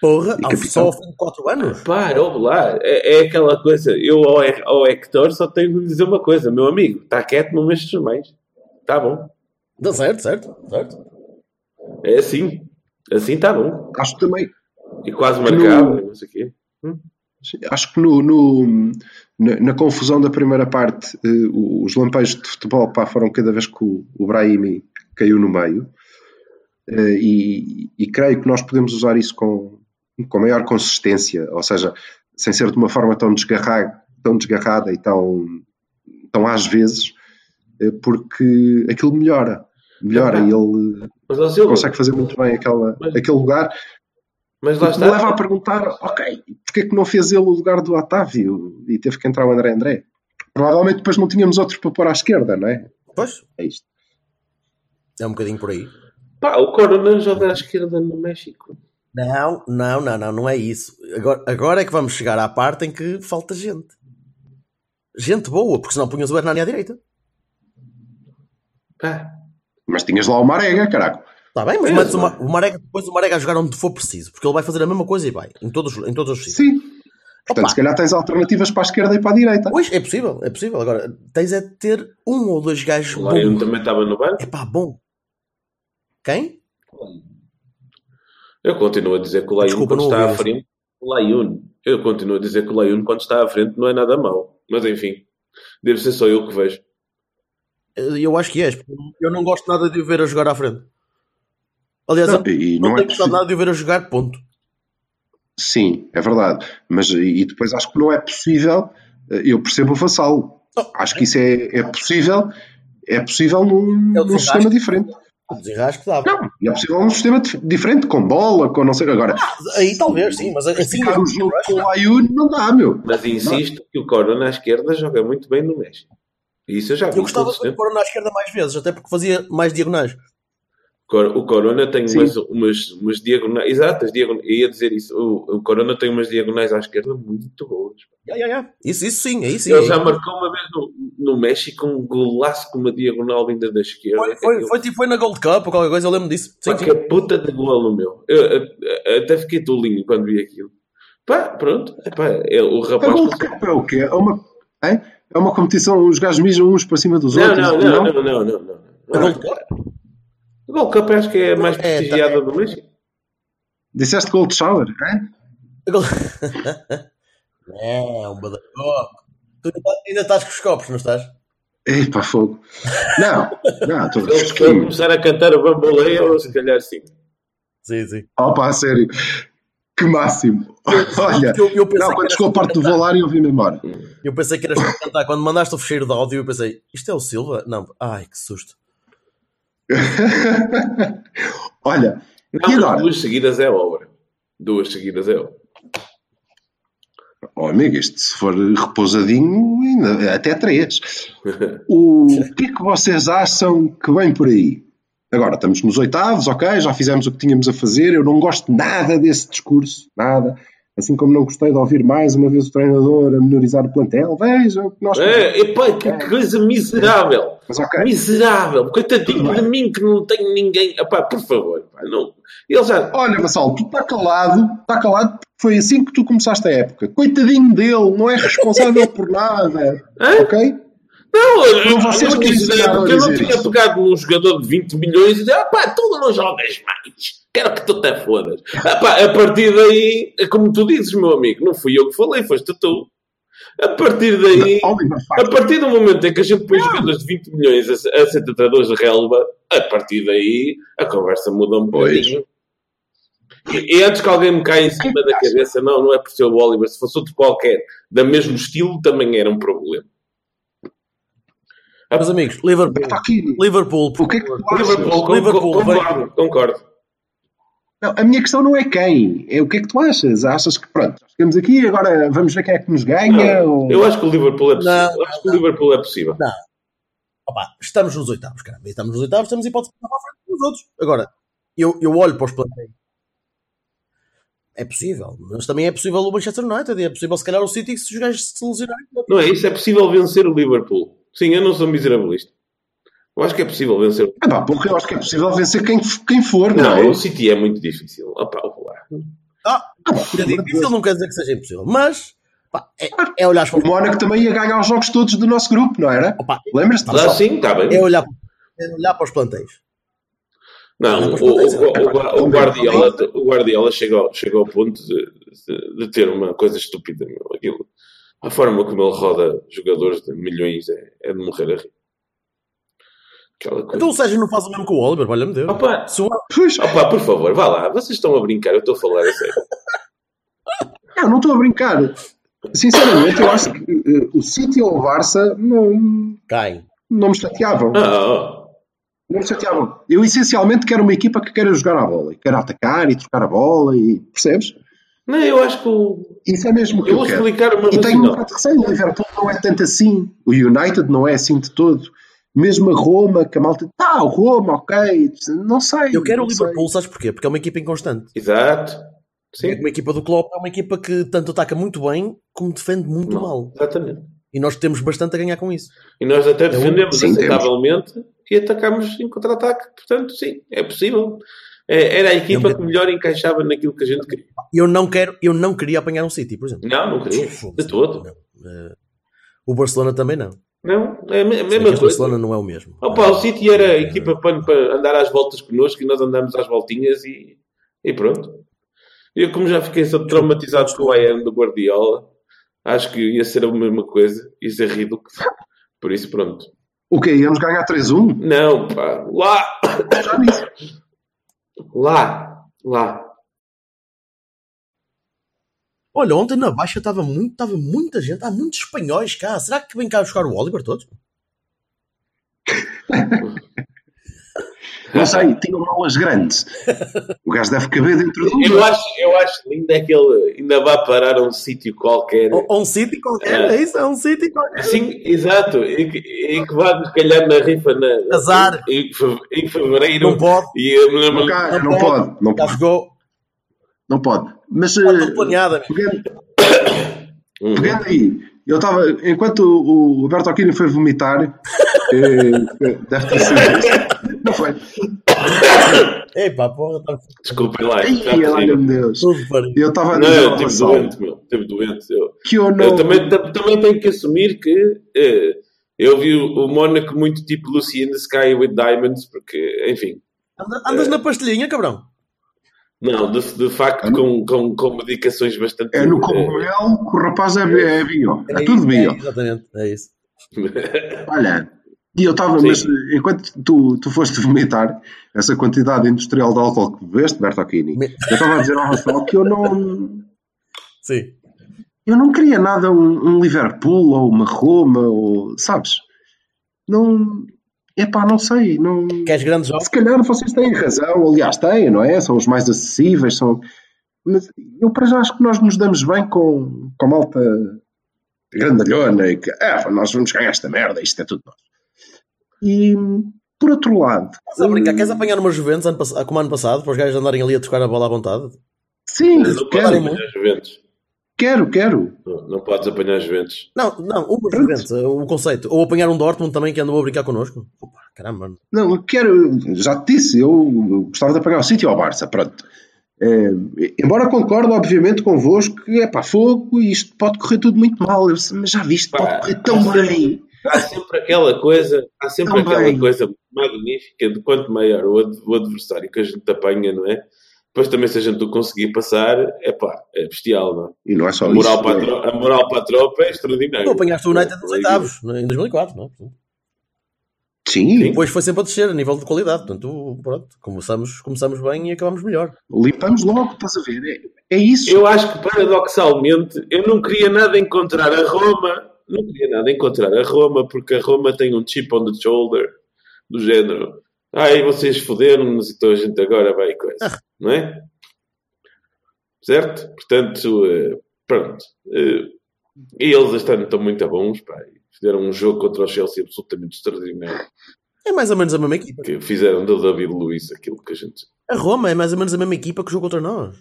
Porra, E ao- só ao fim de 4 anos? Para, ouve lá. É, é aquela coisa. Eu ao, ao Hector só tenho lhe dizer uma coisa. Meu amigo, está quieto, não mexes mais. Está bom. Dá certo, certo, certo. É assim. Assim está bom. Acho também, E quase marcado, no- não sei o quê. acho que no, no- na, na confusão da primeira parte, eh, os lampejos de futebol pá, foram cada vez que o, o Brahimi caiu no meio. Eh, e, e creio que nós podemos usar isso com, com maior consistência, ou seja, sem ser de uma forma tão desgarrada, tão desgarrada e tão, tão às vezes, eh, porque aquilo melhora. Melhora e ele consegue fazer muito bem aquela, Mas- aquele lugar. mas lá me leva a está. perguntar, ok, porque é que não fez ele o lugar do Otávio e teve que entrar o André André? Provavelmente depois não tínhamos outro para pôr à esquerda, não é? Pois, É isto. é um bocadinho por aí. Pá, o Corona joga à esquerda no México. Não, não, não, não, não é isso. Agora, agora é que vamos chegar à parte em que falta gente. Gente boa, porque senão punhas o Hernani à direita. Pá, Mas tinhas lá o Marega, caraca. Está bem, mas metes o, Ma- é. o Marega, depois o Marega a jogar onde for preciso, porque ele vai fazer a mesma coisa e vai, em todos, em todos os sítios. Sim. Portanto, Opa. se calhar tens alternativas para a esquerda e para a direita. Pois, é possível, é possível. Agora, tens é de ter um ou dois gajos o Lion bons. também estava no banco. É pá, bom. Quem? Eu continuo a dizer que o Desculpa, quando está à frente. O. Eu continuo a dizer que o Lion quando está à frente não é nada mau. Mas enfim. Deve ser só eu que vejo. Eh, Eu acho que és. porque Eu não gosto nada de o ver a jogar à frente. Aliás, Não, eu e não não é tenho gostado possível. nada de o ver a jogar, ponto. Sim, é verdade. Mas e depois acho que não é possível. eh, Eu percebo o Vassal. Acho que isso é, é possível. É possível num, É num sistema diferente. O desenrasque dava. Não, é possível num sistema dif- diferente, com bola, com não sei. Agora, Aí talvez, sim, mas assim. ficar o jogo com o Ayun não dá, meu. Mas insisto que o Corona à esquerda joga muito bem no México. E Isso eu já vi. Eu gostava de ver o. Corona à esquerda mais vezes, até porque fazia mais diagonais. O Corona tem Sim. umas, umas, umas diagonais. Exato, as diagonais. Eu ia dizer isso. O, o Corona tem umas diagonais à esquerda muito boas. Ya, ya, ya. Isso, isso sim, aí sim. Ele já marcou uma vez no, no México um golaço com uma diagonal vinda da esquerda. Foi, foi, foi, tipo, foi na Gold Cup ou qualquer coisa, eu lembro disso. Sim, que puta de golo, meu. Eu, eu- eu até fiquei tolinho quando vi aquilo. Pá, pronto. Epá, é, o A rapaz. Gold Cup é o quê? É uma, hein? é uma competição, os gajos mijam uns para cima dos Não, outros. não, não, não, não, não, não. A não. Gold Cup? O Gold Cup acho que é a mais É, prestigiada do México. Disseste Gold Shower? A É, um badacoco. Tu ainda tá- estás com os copos, não estás? Ei, pá, fogo. Não, não, estou fresquinho. começar a cantar o bamboleia, ou se calhar sim. Sim, sim. Opa, a sério. Que máximo. Olha, Eu, eu pensei não, quando chegou a parte do volar, eu vim-me embora. Eu pensei que eras tu a cantar. Quando mandaste o fecheiro de áudio, eu pensei, isto é o Silva? Não, ai, que susto. Olha, Não, e agora? duas seguidas é obra. Duas seguidas é obra. Oh, amigo, isto se for repousadinho, ainda- até três. O que é que vocês acham que vem por aí? Agora, estamos nos oitavos, ok, já fizemos o que tínhamos a fazer. Eu não gosto nada desse discurso, nada. Assim como não gostei de ouvir mais uma vez o treinador a menorizar o plantel. Vejam o que nós É, epá, que coisa miserável. Mas ok, Miserável. Coitadinho de mim que não tenho ninguém. Epá, por favor. Pá, não. Ele já. olha, Vassal, tu está calado, está calado foi assim que tu começaste a época. Coitadinho dele, não é responsável por nada, ok? Não, eu, Não, vocês eu a eu não tinha isso. pegado num jogador de 20 milhões e dizer, ah pá, tu não jogas mais. Quero que tu te fodas. Ah, pá, a partir daí, como tu dizes, meu amigo, não fui eu que falei, foste tu. A partir daí, a partir do momento em que a gente põe jogadores de 20 milhões a, a ser tratadores de relva, a partir daí a conversa muda um Pois. E, e antes que alguém me caia em cima da cabeça, não, não é por ser o Oliver, se fosse outro qualquer da mesmo estilo, também era um problema. Meus amigos, Liverpool. está aqui. Liverpool, por O que é que favor. tu achas? Liverpool, Liverpool, concordo, concordo. Não, a minha questão não é quem, é o que é que tu achas? Achas que, pronto, chegamos aqui e agora vamos ver quem é que nos ganha? ou... Eu acho que o Liverpool é possível. Não, Eu acho que o Liverpool é possível. Opa, estamos nos oitavos, caramba. Estamos nos oitavos, temos hipótese de passar à frente dos outros. Agora, eu, eu olho para os plantéis. É possível, mas também é possível o Manchester United, é possível se calhar o City se os gajos se lesionarem. Não é isso, é possível vencer o Liverpool. Sim, eu não sou miserabilista. Eu acho que é possível vencer. Ah, pá, porra, eu acho que é possível vencer quem, quem for, não, Não, é? o City é muito difícil. Opa, vou lá. Ah, é difícil, não quer dizer que seja impossível, mas pá, é, é olhar para O Mónaco também ia ganhar os jogos todos do nosso grupo, não era? Opa, Lembras-te? Ah, sim, está bem. é olhar, é olhar para os plantéis. Não, o, o, o, o Guardiola, o Guardiola chegou, chegou ao ponto de, de, de ter uma coisa estúpida. Meu. Aquilo, a forma como ele roda jogadores de milhões é, é de morrer a rir. Então o Sérgio não faz o mesmo com o Oliver, olha-me Deus. Opa, Pois, opa, por favor, vá lá. Vocês estão a brincar, eu estou a falar a sério. não, não estou a brincar. Sinceramente, eu acho que eh, o City ou o Barça não, Caem. não me chateavam. Ah, ah. Não me chateavam. Eu essencialmente quero uma equipa que queira jogar a bola, e queira atacar e trocar a bola, e percebes? Não, eu acho que o. Isso é mesmo o que Eu eu, vou quero. explicar uma E tenho um bocado de receio, o Liverpool não é tanto assim. O United não é assim de todo. Mesmo a Roma, que a malta. Tá, o Roma, ok. Não sei. Eu quero o sei. Liverpool, sabes porquê? Porque é uma equipa inconstante. Exato. É Sim. uma equipa do Klopp, é uma equipa que tanto ataca muito bem como defende muito Não, mal. Exatamente. E nós temos bastante a ganhar com isso. E nós até defendemos Sim, aceitavelmente e atacamos em contra-ataque. Portanto, sim, é possível. É, era a equipa que melhor encaixava naquilo que a gente queria. Eu não quero, eu não queria apanhar um City, por exemplo. Não, não queria. De todo. Eh, o Barcelona também não. Não, é a me- a mesma o coisa. Barcelona não é o mesmo. Opa, o City era a equipa para, para andar às voltas connosco e nós andamos às voltinhas e, e pronto. Eu, como já fiquei só traumatizado com o Bayern do Guardiola, acho que ia ser a mesma coisa, ia ser ridículo. Por isso, pronto. O quê? Íamos ganhar 3-1? Não, pá, lá, Já nisso. lá, lá. Olha, ontem na Baixa estava muito, estava muita gente, há muitos espanhóis cá. Será que vem cá buscar o Oliver todos? Não sei, tinham malas grandes. O gajo deve caber dentro do. Eu acho, eu acho lindo é que ele ainda vai parar a um sítio qualquer. Ou, ou um sítio qualquer, É. é isso? É um sítio qualquer. Sim, exato. E que, e que vai nos calhar na rifa na, Azar. Em, em fevereiro. Não pode, E eu me lembro. Não, ca- não pode, não pode, jogou. não pode. Mas pegando, Uhum. pegando aí, eu estava, enquanto o Roberto Aquino foi vomitar, eh, deve ter sido. Não foi. Epá, porra, está Desculpem lá. Ai, olha-me Deus. Eu estava a Não, dizer eu ao estive doente, meu. Estive doente. Eu, que eu não. eu também, tam- também tenho que assumir que eh, eu vi o, o Mónaco muito tipo Lucy in the Sky with Diamonds, porque, enfim. Anda- Andas na pastelhinha, cabrão. Não, de, de facto, com, com, com medicações bastante. É no cogumelo que o rapaz é, é bio. É tudo bio. É, exatamente, é isso. Olha, e eu estava, mas enquanto tu, tu foste vomitar essa quantidade industrial de álcool que bebeste, Bertocchini, Me- eu estava a dizer ao Rafael que eu não, Sim. eu não queria nada um, um Liverpool ou uma Roma, ou, sabes? Não, epá, não sei, não... Queres grandes jogos? Se calhar vocês têm razão, aliás, têm, não é? São os mais acessíveis, são... Mas eu para já acho que nós nos damos bem com, com malta grandalhona e que, ah, nós vamos ganhar esta merda, isto é tudo nosso. E, por outro lado... Estás a brincar? Queres apanhar uma Juventus ano, como ano passado, para os gajos andarem ali a tocar a bola à vontade? Sim, Não podes quero, apanhar Juventus. quero, quero. Não, não podes apanhar Juventus. Não, não, uma Juventus, o conceito. Ou apanhar um Dortmund também que andou a brincar connosco. Opa, caramba, mano. Não, eu quero, já te disse, eu gostava de apagar o sítio ao Barça, pronto. É, embora concorde, obviamente, convosco que é para fogo e isto pode correr tudo muito mal. Eu, mas já viste, Pá, pode correr tão sempre- bem. Há sempre aquela coisa, há sempre Também. aquela coisa magnífica de quanto maior o, ad- o adversário que a gente apanha, não é? Depois também se a gente o conseguir passar, é pá, é bestial, não é? E não é só A moral, isso. para a, é- tro- a moral para a tropa é extraordinária. Tu apanhaste o United nos oitavos, em 2004, não é? Sim, Depois foi sempre a descer a nível de qualidade. Portanto, pronto, começamos, começamos bem e acabamos melhor. limpamos logo, estás a ver? É, é isso. Eu acho que paradoxalmente eu não queria nada encontrar a Roma, não queria nada encontrar a Roma, porque a Roma tem um chip on the shoulder do género. Ai, vocês foderam-nos, então a gente agora vai coisa. Não é? Certo? Portanto, eh, pronto. Eh, E eles este ano estão muito bons, pá. Fizeram um jogo contra o Chelsea absolutamente extraordinário. É mais ou menos a mesma equipa. Que fizeram do David Luiz aquilo que a gente. A Roma é mais ou menos a mesma equipa que jogou contra nós.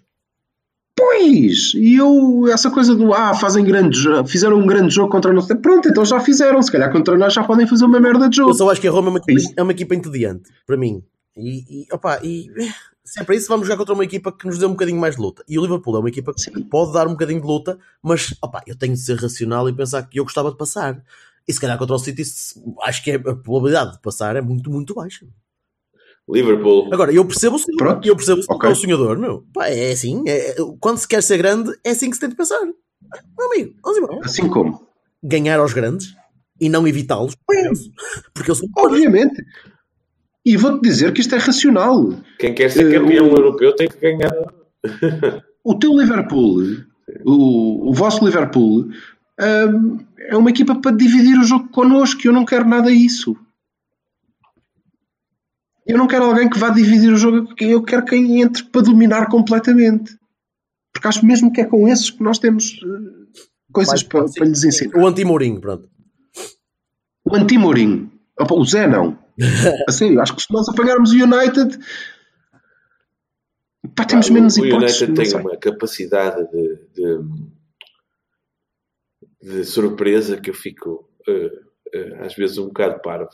Pois, e eu, essa coisa do ah, fazem grande fizeram um grande jogo contra nós. Pronto, então já fizeram. Se calhar contra nós já podem fazer uma merda de Eu jogo. só acho que a Roma é uma equipa, é uma equipa entediante, para mim. E, e, opa, e eh, se é para isso, vamos jogar contra uma equipa que nos dê um bocadinho mais de luta. E o Liverpool é uma equipa que Sim. pode dar um bocadinho de luta, mas opa, eu tenho de ser racional e pensar que eu gostava de passar. E se calhar contra o City, acho que é- a probabilidade de passar é muito, muito baixa. Liverpool. Agora, eu percebo o senhor, Pronto. eu percebo o sonhador, meu. Pá, é assim, é- quando se quer ser grande, é assim que se tem de pensar. Meu amigo, vamos embora. Assim como. Ganhar aos grandes e não evitá-los, porque eu sou Obviamente. E vou-te dizer que isto é racional. Quem quer ser campeão o- europeu tem que ganhar. O teu Liverpool, o, o vosso Liverpool, hum, é uma equipa para dividir o jogo connosco. e Eu não quero nada disso. Eu não quero alguém que vá dividir o jogo. Eu quero quem entre para dominar completamente. Porque acho mesmo que é com esses que nós temos eh, coisas para, para lhes ensinar. O anti-Mourinho, pronto. O anti-Mourinho. O Zé não. A sério, acho que se nós apanharmos o United. Pá, temos Pá, menos o, o hipóteses. United tem sei. uma capacidade de, de, de surpresa que eu fico eh, eh, às vezes um bocado parvo.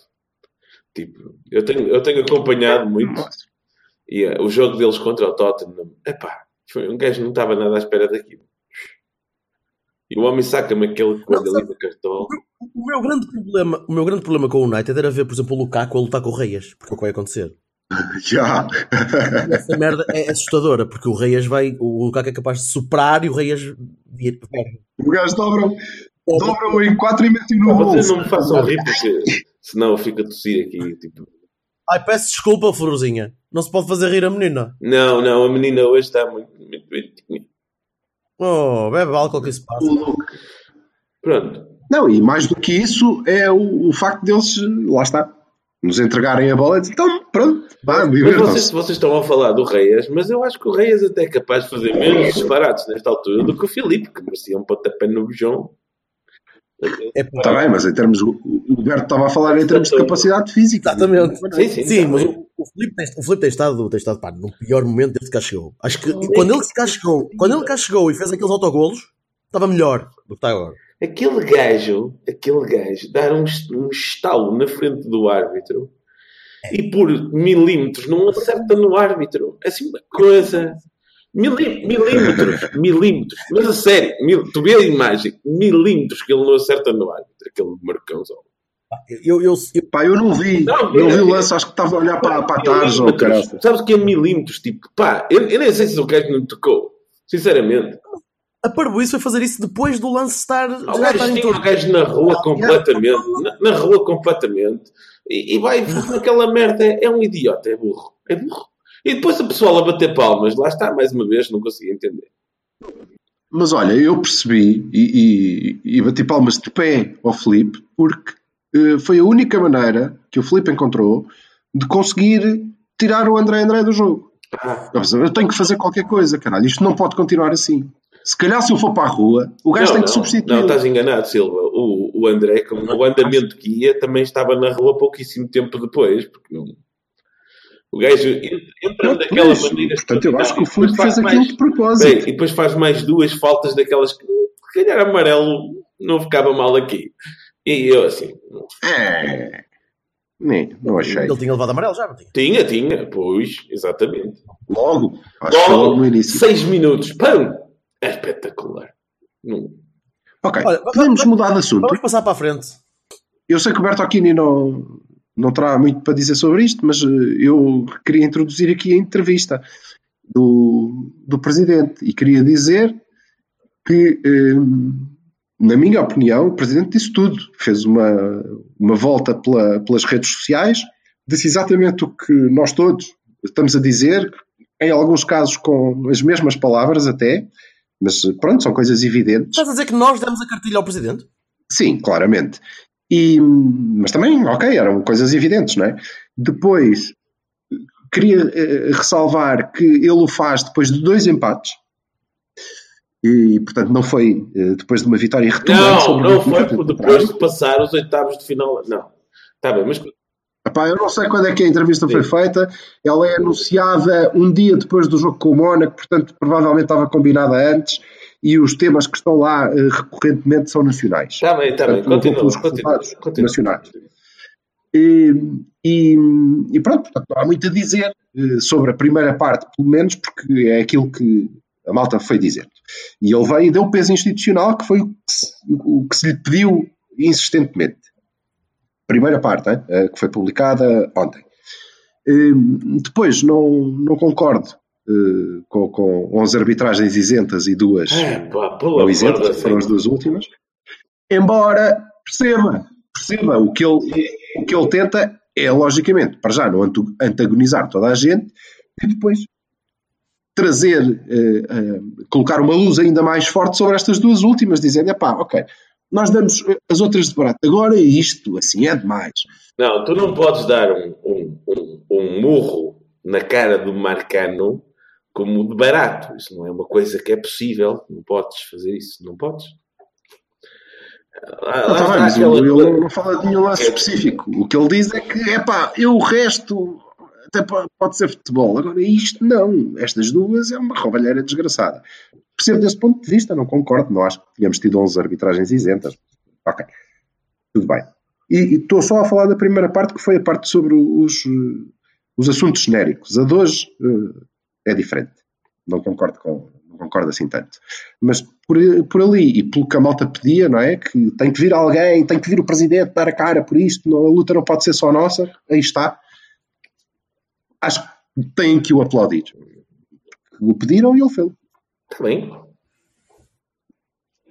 Tipo, eu tenho, eu tenho acompanhado muito e eh, o jogo deles contra o Tottenham, epá, foi, um gajo não estava nada à espera daquilo. E o homem saca-me aquele Não, ali da cartola. O meu, grande problema, o meu grande problema com o United era ver, por exemplo, o Lukaku a lutar com o Reyes, porque é o que vai acontecer. Já. Essa merda é assustadora, porque o Reyes vai, o Lukaku é capaz de soprar e o Reyes O gajo dobra, dobra em 4 e mete no Vocês bolso. não me façam rir porque senão eu fico a tossir aqui. Tipo, Ai, peço desculpa, Florzinha. Não se pode fazer rir a menina. não, não, a menina hoje está muito, muito, muito Oh, bebe álcool que isso passa. Pronto. Não, e mais do que isso é o, o facto deles, lá está, nos entregarem a bola e dizer, então, pronto, vá, vocês, vocês estão a falar do Reias, mas eu acho que o Reias até é capaz de fazer menos disparates nesta altura do que o Filipe, que merecia um pontapé no bujão. É Está bem, mas em termos, o Roberto estava a falar em termos de capacidade física. Exatamente. Sim, sim. Sim, mas o, o Filipe tem, o Filipe tem estado, tem estado pá, no pior momento desde que cá chegou. Acho que quando ele cá chegou, quando ele cá chegou e fez aqueles autogolos, estava melhor do que está agora. Aquele gajo, aquele gajo, dar um, um estalo na frente do árbitro e por milímetros não acerta no árbitro. É assim uma coisa. Milí- milímetros, milímetros. Mas a sério, mil, tu vê a imagem, milímetros que ele não acerta no árbitro, aquele marcãozão. Eu, eu, eu, Pá, eu não vi, Não, não, vi o é- lance, acho que estava a olhar para, para a tarja ou caralho. Sabes o que é milímetros? Tipo, pá, eu, eu nem sei se o gajo não tocou. Sinceramente. a Parboice foi fazer isso depois do lance estar. O já gajo estar em tinha o gajo na rua completamente. Na, na rua completamente. E, e vai naquela merda. É, é um idiota, é burro. É burro. E depois o pessoal a bater palmas. Lá está, mais uma vez, não consegui entender. Mas olha, eu percebi e, e, e bati palmas de pé ao Felipe porque eh, foi a única maneira que o Felipe encontrou de conseguir tirar o André André do jogo. Ah, Eu tenho que fazer qualquer coisa, caralho. Isto não pode continuar assim. Se calhar, se eu for para a rua, o gajo não, tem que substituir. Não, estás enganado, Silva. O, o André, com o andamento que ia, também estava na rua pouquíssimo tempo depois. Porque não... O gajo entra daquela pois, maneira. Portanto, eu acho que o faz fez aquilo mais- de propósito. Bem, e depois faz mais duas faltas daquelas que, se calhar, amarelo não ficava mal aqui. E eu, assim, É. Nem, não achei. Ele tinha levado amarelo já, não tinha? tinha, tinha, pois, exatamente. Logo. Foi logo no início. seis minutos, pam! É espetacular. Não- Ok. Olha, Podemos mudar de assunto. Vamos passar para a frente. Eu sei que o Berto Aquini não, não terá muito para dizer sobre isto, mas eh, eu queria introduzir aqui a entrevista do, do Presidente e queria dizer que, eh, na minha opinião, o Presidente disse tudo. Fez uma, uma volta pela- pelas redes sociais, disse exatamente o que nós todos estamos a dizer, em alguns casos com as mesmas palavras até, mas pronto, são coisas evidentes. Estás a dizer que nós demos a cartilha ao Presidente? Sim, claramente. E, mas também, ok, eram coisas evidentes, não é? Depois, queria eh, ressalvar que ele o faz depois de dois empates. E, portanto, não foi eh, depois de uma vitória retumbante Não, não foi depois de passar os oitavos de final. Não. Está bem, mas Epá, eu não sei quando é que a entrevista foi Sim. feita. Ela é anunciada um dia depois do jogo com o Mónaco, portanto, provavelmente estava combinada antes. E os temas que estão lá eh, recorrentemente são nacionais. está bem, está bem. Portanto, não vou Continua, pelos continua, resultados continua. nacionais. E, e, e pronto, portanto, não há muito a dizer eh, sobre a primeira parte, pelo menos, porque é aquilo que a malta foi dizendo. E ele veio e deu peso institucional, que foi o que se, o que se lhe pediu insistentemente. Primeira parte, hein, eh, que foi publicada ontem. Depois, não, não concordo eh, com, com 11 arbitragens isentas e duas É, pá, não isentas, que foram as Senhora. duas últimas. Embora perceba, perceba o que ele, o que ele tenta é, logicamente, para já não antagonizar toda a gente e depois trazer, eh, eh, colocar uma luz ainda mais forte sobre estas duas últimas, dizendo, epá, ok, nós damos as outras de barato, agora é isto, assim, é demais. Não, tu não podes dar um, um, um, um murro na cara do Marcano como de barato. Isso não é uma coisa que é possível. Não podes fazer isso. Não podes. Lá- Não, tá bem, mas aquela ele não, fala de nenhum lance específico. O que ele diz é que, epá, eu o resto até po- pode ser futebol. Agora, isto não. Estas duas é uma roubalheira desgraçada. Percebo desse ponto de vista, não concordo. Não acho que tínhamos tido 11 arbitragens isentas. Ok, tudo bem. E estou só a falar da primeira parte, que foi a parte sobre os, eh, os assuntos genéricos. A de hoje eh, é diferente. Não concordo com, não concordo assim tanto. Mas por, por ali e pelo que a malta pedia, não é? Que tem que vir alguém, tem que vir o presidente dar a cara por isto, não- a luta não pode ser só nossa. Aí está. Acho que têm que o aplaudir. O pediram e ele fez. Está bem.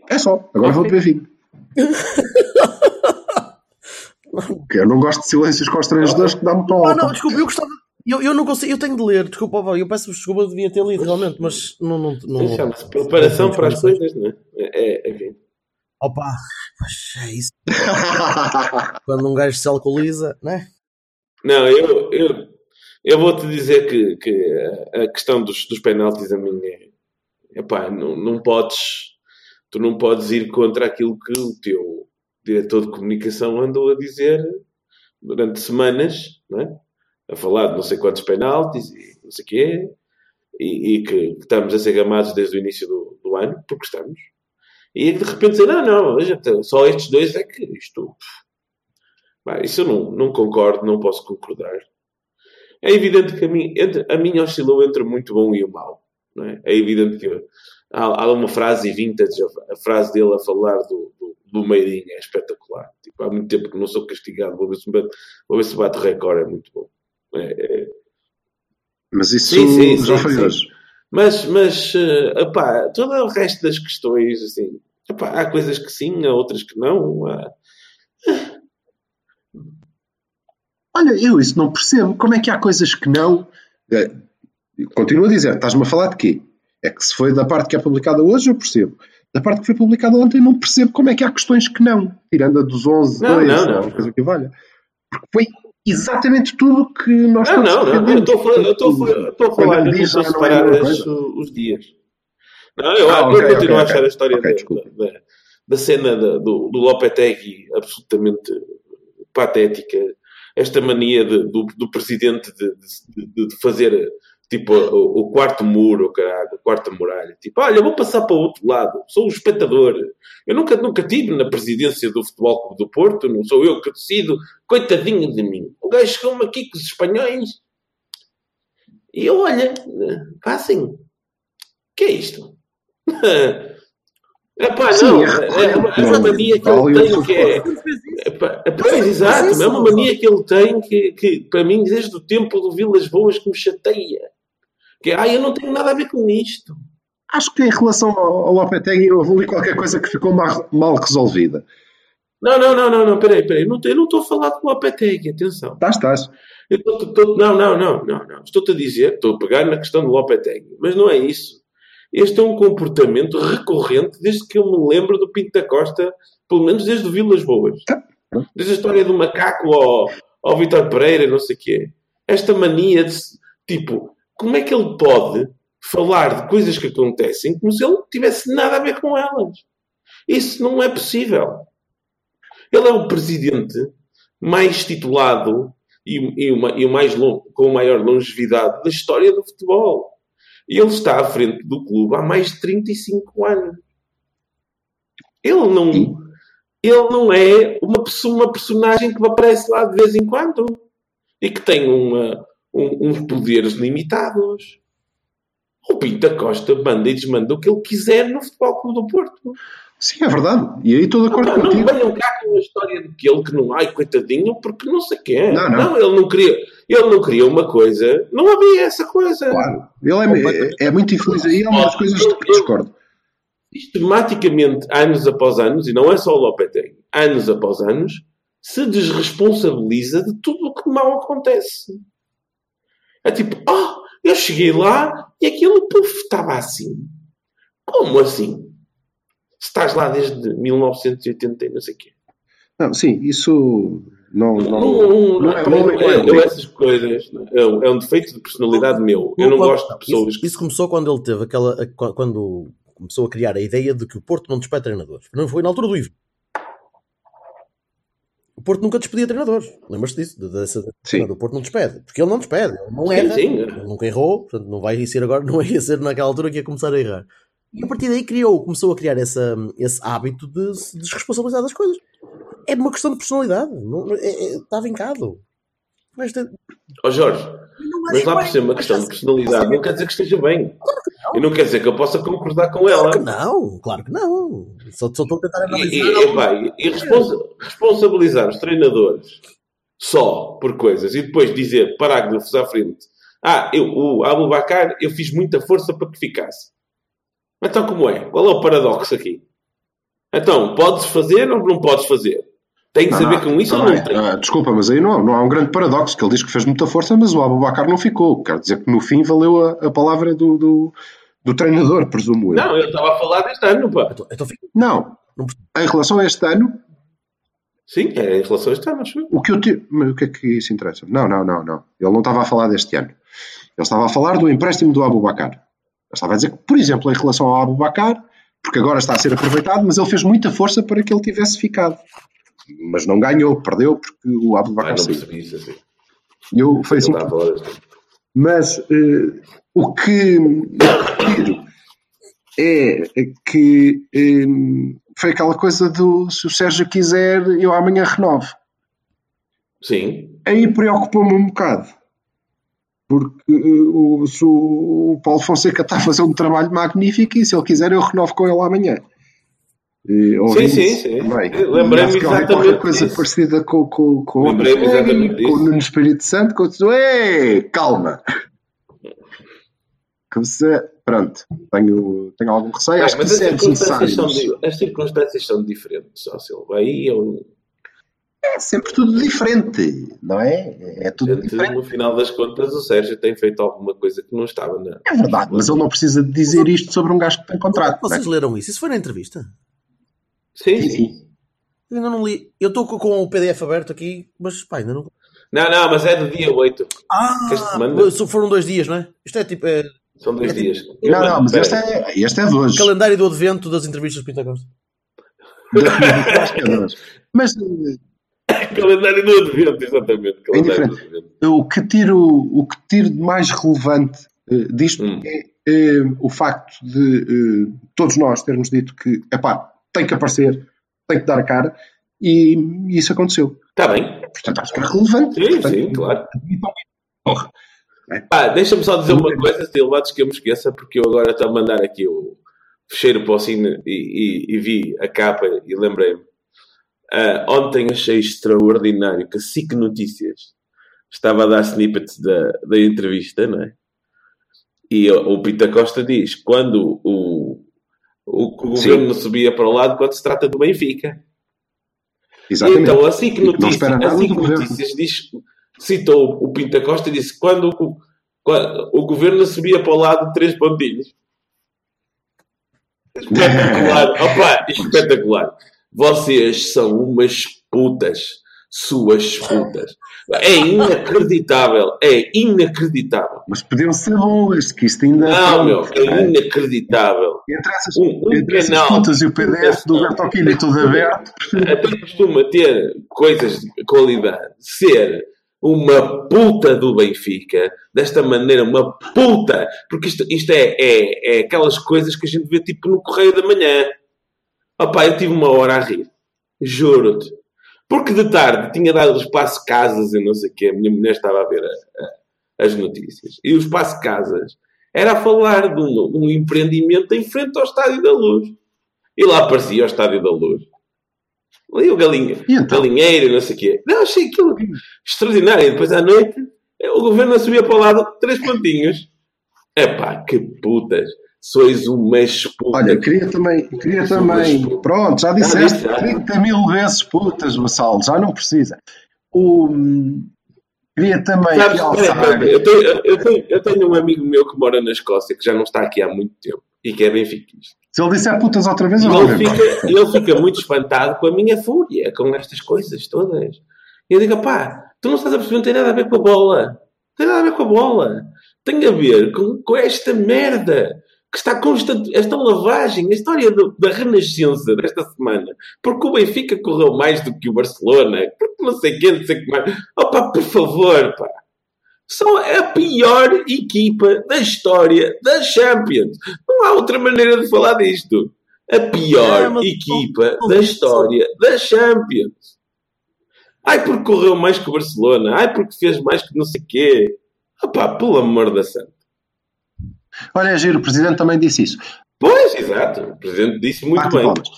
É só. Agora vou Ok. beber vinho. Porque eu não gosto de silêncios constrangedores que dá-me para Ah, não, desculpa, eu gostava, Eu, eu não consigo, eu tenho de ler, desculpa, eu peço desculpa, eu devia ter lido realmente, mas não. não, não Chama-se preparação para as coisas, não é? É, é, é. Opa, pois é isso. Quando um gajo se alcooliza, não é? Não, eu, eu, eu vou-te dizer que, que a questão dos, dos penaltis a mim é. Epá, não, não podes. Tu não podes ir contra aquilo que o teu diretor de comunicação andou a dizer durante semanas, não é? A falar de não sei quantos penaltis e não sei o quê, e, e, que estamos a ser gamados desde o início do, do ano, porque estamos. E de repente dizer, não, não, gente, só estes dois é que isto. Bah, isso eu não, não concordo, não posso concordar. É evidente que a mim, entre, a mim oscilou entre o muito bom e o mau. Não é? é evidente que há, há uma frase vintage, a, a frase dele a falar do, do, do Meirinho é espetacular. Tipo, há muito tempo que não sou castigado, vou ver se, vou ver se bate recorde, é muito bom. É, é... Mas isso sim, sim, já sim, foi hoje. Mas, mas uh, todo o resto das questões, assim, epá, há coisas que sim, há outras que não. Há... Olha, eu isso não percebo. Como é que há coisas que não. É, continuo a dizer, estás-me a falar de quê? É que se foi da parte que é publicada hoje, eu percebo. Da parte que foi publicada ontem, não percebo como é que há questões que não. Tirando a dos 11, não, 2, não, não, não. coisa que valha. Porque foi exatamente tudo que nós ah, não, não, não, eu estou a falar, eu estou a eu estou a separar os, os dias. Não, eu, ah, okay, eu continuo okay, a achar okay. a história okay, da, da, da, cena da, do, do Lopetegui absolutamente patética. Esta mania de, do, do presidente de, de, de fazer tipo o, o, quarto muro, caralho, a quarta muralha. Tipo, olha, vou passar para o outro lado, sou um espectador. Eu nunca, nunca tive na presidência do Futebol Clube do Porto, não sou eu que decido, coitadinho de mim. O gajo chegou-me aqui com os espanhóis. E eu, olha, passem. O que é isto? Epá, Sim, não, é, é, uma, é uma mania que ele tem que é. Epá, epá, exato, é uma mania que ele tem que, que, para mim, desde o tempo do Vilas Boas, que me chateia. Que ah, eu não tenho nada a ver com isto. Acho que em relação ao, ao Lopetegui houve ali qualquer coisa que ficou mal, mal resolvida. Não, não, não, não, não, peraí, peraí. Não, eu não estou a falar do Lopetegui, atenção. Estás, estás. Eu tô, tô, não, não, não, não, não. Estou-te a dizer, estou a pegar na questão do Lopetegui. Mas não é isso. Este é um comportamento recorrente desde que eu me lembro do Pinto da Costa, pelo menos desde o Vilas Boas. Tá. Desde a história do macaco ao, ao Vitor Pereira, não sei o quê. Esta mania de, tipo, como é que ele pode falar de coisas que acontecem como se ele não tivesse nada a ver com elas? Isso não é possível. Ele é o presidente mais titulado e, e, uma, e o mais longo, com maior longevidade da história do futebol. E ele está à frente do clube há mais de 35 anos. Ele não, ele não é uma, uma personagem que aparece lá de vez em quando e que tem uma, um, uns poderes limitados. O Pinta Costa manda e desmanda o que ele quiser no Futebol Clube do Porto. Sim, é verdade. E aí estou de acordo não, contigo. Não venham cá com a história de que ele que não... Ai, coitadinho, porque não sei quem. Não, não. não, ele não queria... Ele não queria uma coisa. Não havia essa coisa. Claro. Ele é, é, é muito infeliz aí. Há umas coisas que discordo. Sistematicamente, anos após anos, e não é só o Lopetegui, anos após anos, se desresponsabiliza de tudo o que mal acontece. É tipo, oh, eu cheguei lá e aquilo puff, estava assim. Como assim? Estás lá desde 1980 e não sei o quê. Não, sim, isso não, não, não, não, é, não é, é, eu essas coisas é um, é um defeito de personalidade meu. Eu não gosto de pessoas. Isso, isso começou quando ele teve aquela. Quando começou a criar a ideia de que o Porto não despede treinadores. Não foi na altura do Ivo. O Porto nunca despedia treinadores. Lembras-te disso? Dessa, sim. O Porto não despede. Porque ele não despede. Ele não erra. Sim, sim. Ele nunca errou. Portanto, não vai ser agora. Não ia ser naquela altura que ia começar a errar. E a partir daí criou, começou a criar essa, esse hábito de se desresponsabilizar das coisas. É uma questão de personalidade. Não, é, é, está vincado. Mas, oh Jorge, mas lá por ser uma questão de personalidade, não quer dizer que esteja bem. E não quer dizer que eu possa concordar com ela. Claro que não, claro que não. Só, só estou a tentar analisar. E, e, vai, e responsa, responsabilizar os treinadores só por coisas e depois dizer, parágrafos à frente, ah, eu, o Abu Bakar, eu fiz muita força para que ficasse. Então como é? Qual é o paradoxo aqui? Então, podes fazer ou não podes fazer? Tem que Não, saber não, com isso ou não não é. tem? Ah, desculpa, mas aí não, não há um grande paradoxo, que ele diz que fez muita força, mas o Abubacar não ficou. Quer dizer que no fim valeu a, a palavra do, do, do treinador, presumo eu. Não, eu estava a falar deste ano, pá. Então, então Não. Não Em relação a este ano, Sim, é em relação a este ano, acho eu. o que eu. Mas o que é que isso interessa? Não, não, não, não. Ele não estava a falar deste ano. Ele estava a falar do empréstimo do Abubacar. Ele estava a dizer que, por exemplo, em relação ao Abubacar, porque agora está a ser aproveitado, mas ele fez muita força para que ele tivesse ficado. Mas não ganhou, perdeu, porque o Ah, Abubacar não saiu. percebi isso assim. Eu foi assim Não. Mas eh, o que eu tiro é que eh, foi aquela coisa do se o Sérgio quiser, eu amanhã renovo. Sim, Aí preocupou-me um bocado. Porque eh, o, o, Paulo Fonseca está a fazer um trabalho magnífico e se ele quiser eu renovo com ele amanhã. Sim, sim, isso sim. Lembrei-me exatamente coisa disso. parecida com, com, com, com o. Nuno Espírito Santo, quando disse, calma. Que você, pronto, tenho, tenho algum receio, É, acho que mas isso as é circunstâncias, desnecessário. as circunstâncias são diferentes, ó Silva. Aí é um, É sempre tudo diferente, não é? É tudo gente, diferente. no final das contas, o Sérgio tem feito alguma coisa que não estava na. É verdade, mas ele não precisa de dizer isto sobre um gajo que tem contrato. não é? Vocês leram isso? Isso foi na entrevista? Sim, Sim, sim. Eu ainda não li. Eu estou com, o PDF aberto aqui, mas pá, ainda não. Não, não, mas é do dia 8. Ah! Foram dois dias, não é? Isto é tipo. É, São dois dias. Não, não, mas este é, este é de hoje. calendário do advento das entrevistas de Pinto Costa. Acho que é de hoje. Mas Calendário do Advento, exatamente. Calendário do diferente. Advento. o que tiro, o que tiro de mais relevante eh, disto Hum. é eh, o facto de eh, todos nós termos dito que epá, tem que aparecer, tem que dar a cara, e isso aconteceu. Está Tá bem. Portanto, acho que é relevante. Sim, Portanto, sim, claro. porra. Pá, deixa-me só dizer uma coisa, Silva, antes que eu me esqueça, porque eu agora estou a mandar aqui o fecheiro para o cine e, e- e vi a capa e lembrei-me. Ah, ontem achei extraordinário que a SIC Notícias estava a dar snippets da, da entrevista, não é? E o, o Pita Costa diz: quando o, o, o governo subia para o lado, quando se trata do Benfica. Exatamente. Então, a SIC E que Notícias, espera nada a SIC do governo. Notícias diz, citou o Pinta Costa e disse quando o, quando o governo subia para o lado três pontinhos. Espetacular. Opa, espetacular. Vocês são umas putas. Suas putas. É inacreditável. É inacreditável. Mas podiam ser boas, que isto ainda. Não, meu. é? Inacreditável. Entre essas, Um- um entre essas canal. putas e o PDF do Bertolini tudo aberto, até costuma ter coisas de qualidade. Ser uma puta do Benfica, desta maneira, uma puta, porque isto, isto é, é, é aquelas coisas que a gente vê tipo no Correio da Manhã. Opá, eu tive uma hora a rir. Juro-te. Porque de tarde tinha dado o espaço casas e não sei o quê. A minha mulher estava a ver a- a- as notícias. E o espaço casas era a falar de um, um empreendimento em frente ao Estádio da Luz. E lá aparecia o Estádio da Luz. Ali o galinha, então? galinheiro, não sei o quê. Não, achei aquilo extraordinário. E depois à noite, o governo subia para o lado três pontinhos. Epá, que putas. Sois umas putas. Olha, queria também, queria também, pronto, já disseste Já disse, já. 30 mil vezes putas, Vassal, já não precisa. O, queria também Sabes, eu, tenho, eu, tenho, eu tenho um amigo meu que mora na Escócia, que já não está aqui há muito tempo, e que é benfiquista. Se ele disser putas outra vez, eu não ele fica, ele fica muito espantado com a minha fúria, com estas coisas todas. E eu digo, pá, tu não estás a perceber, não tem nada a ver com a bola. Não tem nada a ver com a bola. Tem a ver com, com esta merda que está constante, esta lavagem, a história do- da renascença desta semana. Porque o Benfica correu mais do que o Barcelona, porque não sei quem, não sei o que mais. Opa, por favor, pá. São a pior equipa da história da Champions. Não há outra maneira de falar disto. A pior mas- equipa não- da história da Champions. Ai, porque correu mais que o Barcelona. Ai, porque fez mais que não sei quê. Opá, pelo amor da santa. Olha, é giro, o Presidente também disse isso. Pois, exato. O Presidente disse muito Bate bem. palmas.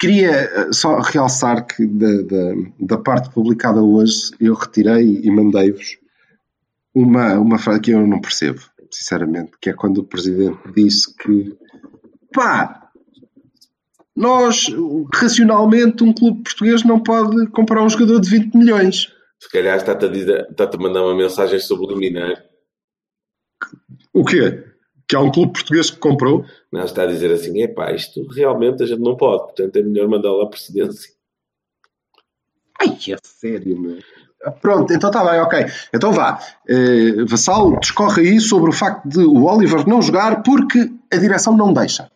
Queria eh, só realçar que da, da, da parte publicada hoje eu retirei e mandei-vos uma, uma frase que eu não percebo, sinceramente, que é quando o Presidente disse que pá, nós, racionalmente, um clube português não pode comprar um jogador de 20 milhões. Se calhar está-te a, dizer- está-te a mandar uma mensagem subliminar. O quê? Que há um clube português que comprou? Não, está a dizer assim: epá, isto realmente a gente não pode, portanto é melhor mandar lá a precedência. Ai, é sério, meu. Pronto, então está bem, ok. Então vá. Eh, Vassal, discorre aí sobre o facto de o Oliver não jogar porque a direção não deixa.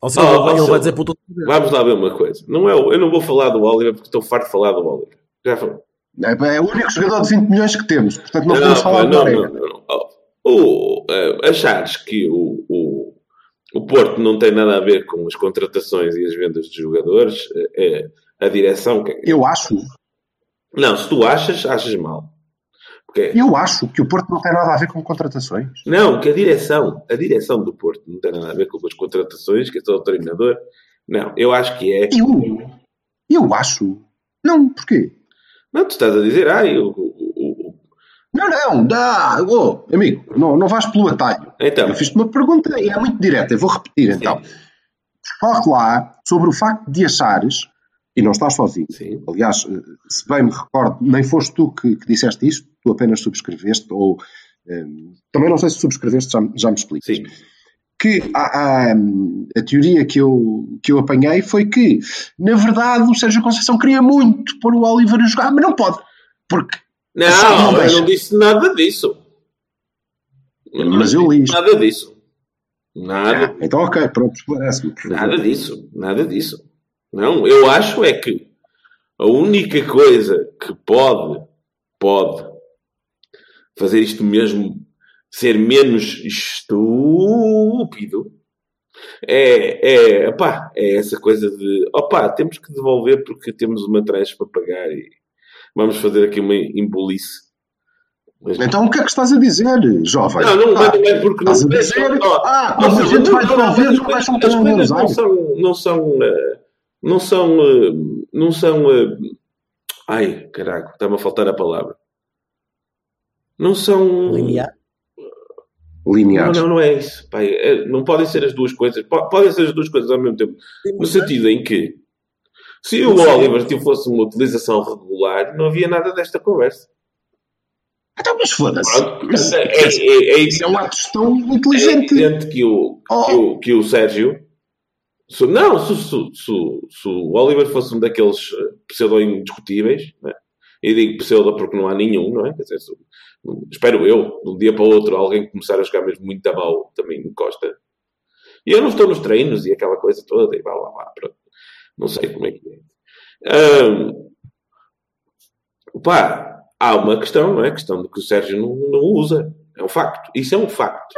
Ou seja, Oh, ele, vai- ele Silva. vai dizer puto. Vamos lá ver uma coisa. Não é, eu não vou falar do Oliver porque estou farto de falar do Oliver. Já falei. É, é o único jogador de 20 milhões que temos, portanto não, Não, podemos falar não, não, não, não. Oh, o, eh, achares que o, o, o Porto não tem nada a ver com as contratações e as vendas de jogadores, eh, é a direção que. Eu acho, Não, se tu achas, achas mal. Porque, eu acho que o Porto não tem nada a ver com contratações. não, que a direção, a direção do Porto não tem nada a ver com as contratações, que é só o treinador. Não, eu acho que é. Eu? Eu acho. Não, porquê? Não, tu estás a dizer, ah, eu, Não, não, dá. Oh, amigo, não, não vais pelo atalho. então, Eu fiz-te uma pergunta e é muito direta. Eu vou repetir então. Discorre lá sobre o facto de achares, e não estás sozinho, sim, aliás, eh, se bem me recordo, nem foste tu que, que disseste isto, tu apenas subscreveste, ou eh, também não sei se subscreveste, já, me- já me explico. sim, Que a, a, a teoria que eu, que eu apanhei foi que, na verdade, o Sérgio Conceição queria muito pôr o Oliver a jogar, mas não pode, porque não Não, eu não disse nada disso. Mas eu li isto. Nada disso. Nada, Então, ok, pronto, esclarece-me. nada disso. Nada disso. Não, eu acho é que a única coisa que pode, pode fazer isto mesmo ser menos estúpido é, é, opá, é essa coisa de opá, temos que devolver porque temos uma tranche para pagar e vamos fazer aqui uma embolice. Mas Então, o que é que estás a dizer, jovem? Não, não, Ah, não é porque não estás a dizer, ah, ó, quando a Silva, gente vai não, não, devolver, as não não são, não são, eh, não são, eh, não são, eh, ai, caraca, está-me a faltar a palavra. Não são Linear. Não, Lineares. não, não é isso. pai. É, não podem ser as duas coisas. Po- Podem ser as duas coisas ao mesmo tempo. No sentido em que, se o Oliver tipo, fosse uma utilização regular, não havia nada desta conversa. Então, mas foda-se. É, é, é, é Isso é um ato de gestão É inteligente. evidente que o, que o, que o Sérgio. Se- não, se, se, se, o Oliver fosse um daqueles eh, pseudo-indiscutíveis, né? e digo pseudo porque não há nenhum, não é? Dizer, espero eu, de um dia para o outro, alguém começar a jogar mesmo muito a mal também encosta. E eu não estou nos treinos e aquela coisa toda, e blá blá blá. Pronto. Não sei como é que é. Ahm, pá, há uma questão, não é? A questão de que o Sérgio não, não usa. É um facto. Isso é um facto.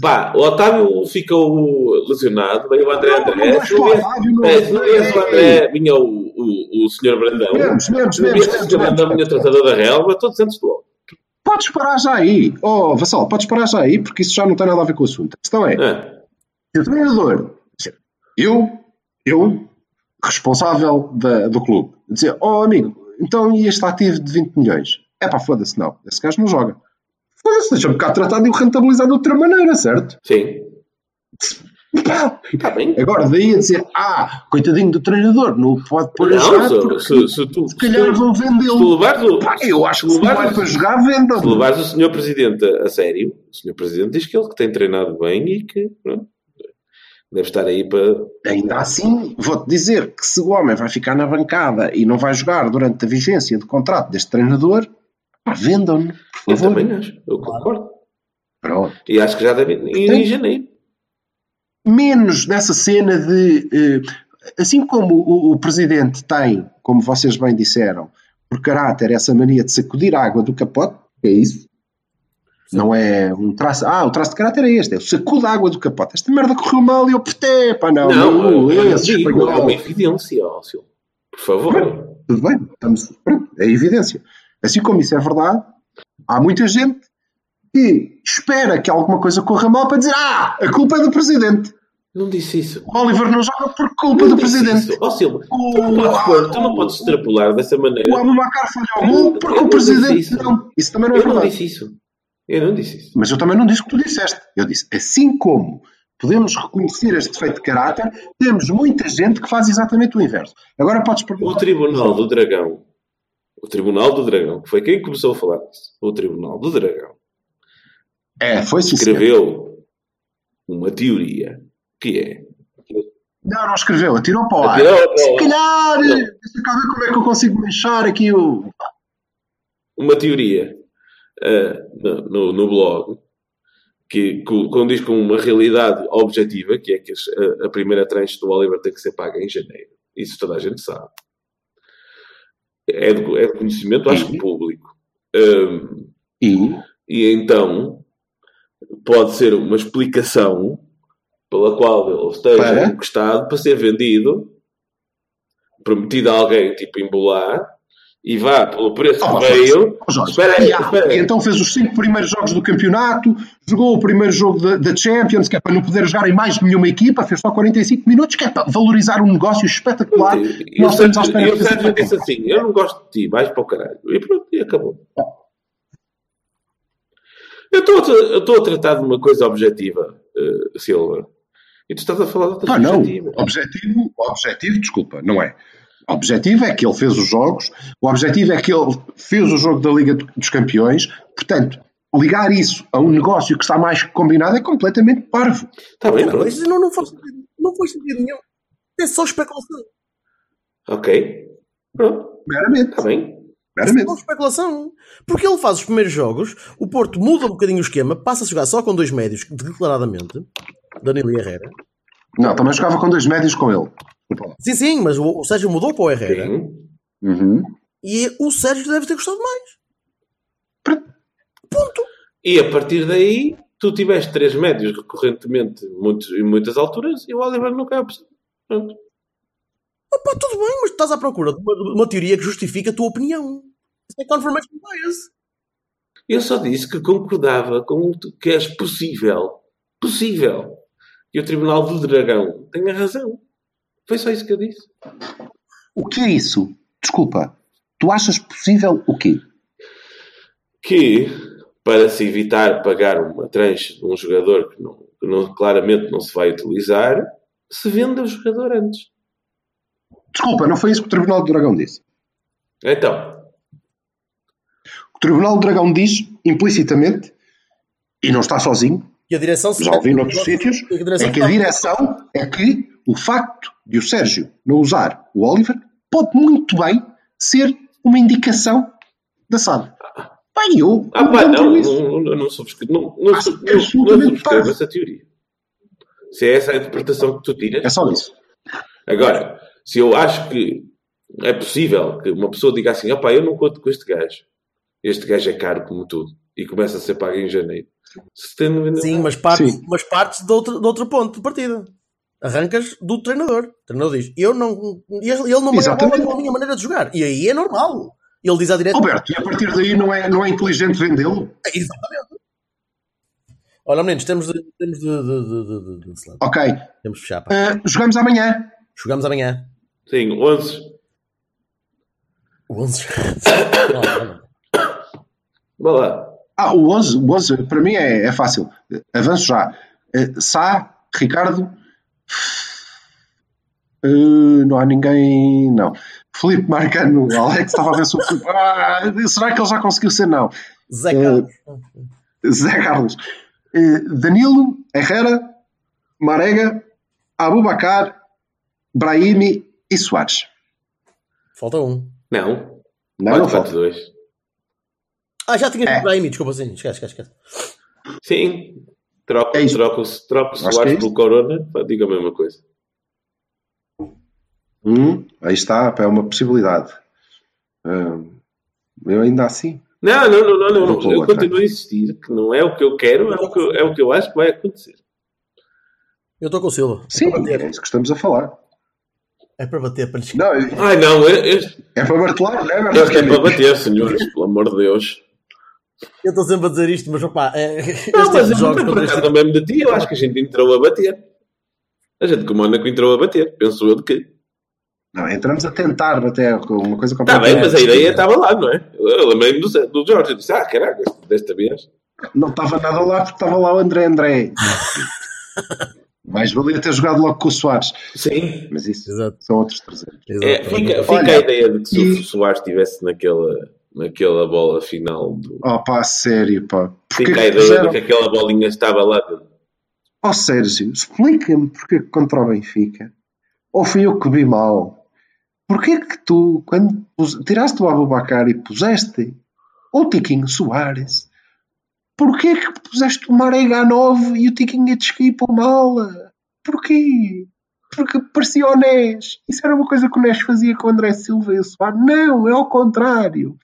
Pá, o Otávio ficou lesionado, veio o André André. Não, Se não é, não viesse o André, vinha o, o, o Sr. Brandão. Menos, menos, menos, o Sr. Brandão, vinha tratador da relva, todos antes do outro. Podes parar já aí. Oh, Vassal, podes parar já aí, porque isso já não tem nada a ver com o assunto. A questão é, Ah, o treinador, eu, eu, responsável da- do clube, dizer, oh amigo, então e este ativo de 20 milhões? É pá, foda-se, não. Esse gajo não joga. Foda-se, deixa-me cá tratar de o rentabilizar de outra maneira, certo? sim. Pá, Está bem. Agora daí a dizer, ah, coitadinho do treinador, não pode pôr a Não, jogar se, porque se, se tu, se calhar se, vão tu- se tu vendê-lo. eu acho que se levares para jogar, venda Se levares o Sr. Presidente a, a sério, o Sr. Presidente diz que ele que tem treinado bem e que deve estar aí para. Ainda assim, vou-te dizer que se o homem vai ficar na bancada e não vai jogar durante a vigência de contrato deste treinador, pá, vendam-no, por Eu favor. também acho, eu concordo. Pronto. E acho que já deve ir em janeiro. Menos nessa cena de. eh, assim como o, o presidente tem, como vocês bem disseram, por caráter, essa mania de sacudir a água do capote, é isso. Não é um traço. Ah, o traço de caráter é este, é o sacudo a água do capote. Esta merda correu mal e eu putei, pá, não. Não, não, eu esse digo, espanhol. é uma evidência, Ócio. Por favor. Tudo bem, estamos, pronto, é evidência. Assim como isso é verdade, há muita gente que espera que alguma coisa corra mal para dizer ah, a culpa é do presidente. Não disse isso. O Oliver não joga por culpa Não do presidente. Ó Silva, tu não podes pôr- tu não podes extrapolar dessa maneira. O Abubacar falhou o Eu- gol porque eu o não presidente isso. não. Isso também não é Eu não verdade. disse isso. Eu não disse isso. Mas eu também não disse o que tu disseste. Eu disse, assim como podemos reconhecer este defeito de caráter, temos muita gente que faz exatamente o inverso. Agora podes O perguntar. Tribunal do Dragão, o Tribunal do Dragão, que foi quem começou a falar disso, o Tribunal do Dragão, É, foi sim, escreveu uma teoria que é. Não, não escreveu, atirou para o ar. Atirou para o Se ar. calhar, Não. deixa cá ver como é que eu consigo manchar aqui o. uma teoria ah, no, no- blog que co- condiz com uma realidade objetiva, que é que a, a primeira tranche do Oliver tem que ser paga em janeiro. Isso toda a gente sabe. É de, é de conhecimento, acho que público. Ahm, E. e então pode ser uma explicação pela qual ele esteja Para? encostado para ser vendido, prometido a alguém, tipo embolar, e vá pelo preço Oh, que veio. Jorge, Espera aí, espera aí. então fez os cinco primeiros jogos do campeonato, jogou o primeiro jogo da, Champions, que é para não poder jogar em mais nenhuma equipa, fez só 45 minutos, que é para valorizar um negócio espetacular. E o seja disse assim: Eu não gosto de ti, vais para o caralho. E pronto, e acabou. Eu estou a- eu estou a tratar de uma coisa objetiva, eh, Silva. E tu estás a falar de outra Ah, não. Objetivo, objetivo, desculpa, não é. O objetivo é que ele fez os jogos, o objetivo é que ele fez o jogo da Liga dos Campeões, portanto, ligar isso a um negócio que está mais combinado é completamente parvo. Está bem, isso não, não, faz, sentido- não faz sentido nenhum. É só especulação. Ok. Pronto, Meramente, está bem. É meramente. só especulação. Porque ele faz os primeiros jogos, o Porto muda um bocadinho o esquema, passa a jogar só com dois médios, declaradamente, Danilo e Herrera. Não, também jogava com dois médios com ele. Sim, sim, mas o, o Sérgio mudou para o Herrera. Uhum. E o Sérgio deve ter gostado mais. Ponto. E a partir daí, tu tiveste três médios recorrentemente muitos, em muitas alturas e o Oliver nunca é opção. Pronto. Opa, tudo bem, mas tu estás à procura de uma, de uma teoria que justifica a tua opinião. Isso é confirmation bias. Eu só disse que concordava com o que és possível. Possível. E o Tribunal do Dragão tem a razão. Foi só isso que eu disse. O que é isso? Desculpa. Tu achas possível o quê? Que, para se evitar pagar uma tranche de um jogador que, não, que não- claramente não se vai utilizar, se venda o jogador antes. Desculpa, não foi isso que o Tribunal do Dragão disse. Então, O Tribunal do Dragão diz, implicitamente, e não está sozinho, E a direção se já ouvi noutros sítios, é que a direção é que o facto de o Sérgio não usar o Oliver pode muito bem ser uma indicação da SAD. Bem, eu ah, pá, não, não, não, não subscrevo, não, não, sub- é não, subscrevo essa teoria. Se é essa a interpretação que tu tiras, É só isso. Agora, se eu acho que é possível que uma pessoa diga assim, opá, eu não conto com este gajo. Este gajo é caro como tudo. E começa a ser pago em janeiro. Sim, mas partes, Sim. mas partes de, outro, de outro ponto de partida. Arrancas do treinador. O treinador diz: Eu não. Ele ele não me com a minha maneira de jogar. E aí é normal. Ele diz à direita. Roberto, e a partir daí não é, não é inteligente vendê-lo? Exatamente. Olha, meninos, temos de. Temos de, de, de, de, de, de- de- Ok. temos de fechar. Ah, jogamos amanhã. Jogamos amanhã. Sim, 11. O 11. Não, não, não. Vá lá. Ah, o 11, o 11 para mim é, é fácil. Avanço já. Uh, Sá, Ricardo. Uh, não há ninguém. Não. Felipe Marcano, Alex, estava a ver Felipe. Ah, será que ele já conseguiu ser? Não. Zé Eh, Carlos. Zé Carlos. Uh, Danilo, Herrera, Marega, Abubacar, Brahimi e Soares. Falta um. Não. Não, não falta. 4-4-2. Ah, já tinha É. aí, desculpa, sim. Esquece, esquece, esquece. Sim. Troco, É isso. troco, troco o Acho que é Soares isso. pelo Corona. Diga a mesma coisa. Hum, aí está, é uma possibilidade. Uh, eu ainda assim. Não, não, não, não. não, Não não. Eu continuo a insistir que não é o que eu quero, é o que eu, é o que eu acho que vai acontecer. Eu estou com o Silva. Sim, É bater. é isso que estamos a falar. É para bater, para lhes... Não, Ai não, este, é para martelar, não é? este é para bater, senhores, pelo amor de Deus. Eu estou sempre a dizer isto, mas opá, é, este Não, tipo mas de eu jogos não por este acaso também me de ti, eu acho que a gente entrou a bater. A gente com o Mónaco entrou a bater, penso eu de que. Não, entramos a tentar bater uma coisa Está completamente. Tá bem, mas a ideia estava lá, não é? Eu lembrei-me do, do Jorge, eu disse, ah, caraca, desta vez. Não estava nada lá porque estava lá o André André. Mais valia ter jogado logo com o Soares. Sim. Mas isso Exato. são outros 300. É, fica fica Olha, a ideia de que se e- o Soares estivesse naquela, naquela bola final do. Oh pá, sério, pá. Porquê Fica a ideia de que aquela bolinha estava lá dentro. Oh Sérgio, explica-me porquê que contra o Benfica. Ou fui eu que vi mal? Porquê que tu, quando pus- tiraste o Abubacar e puseste o Tiquinho Soares, porquê que puseste o Marega a 9 e o Tiquinho a descair para uma ala? Porquê? Porque parecia o Nes. Isso era uma coisa que o Nes fazia com o André Silva e o Soares. Não, é ao contrário.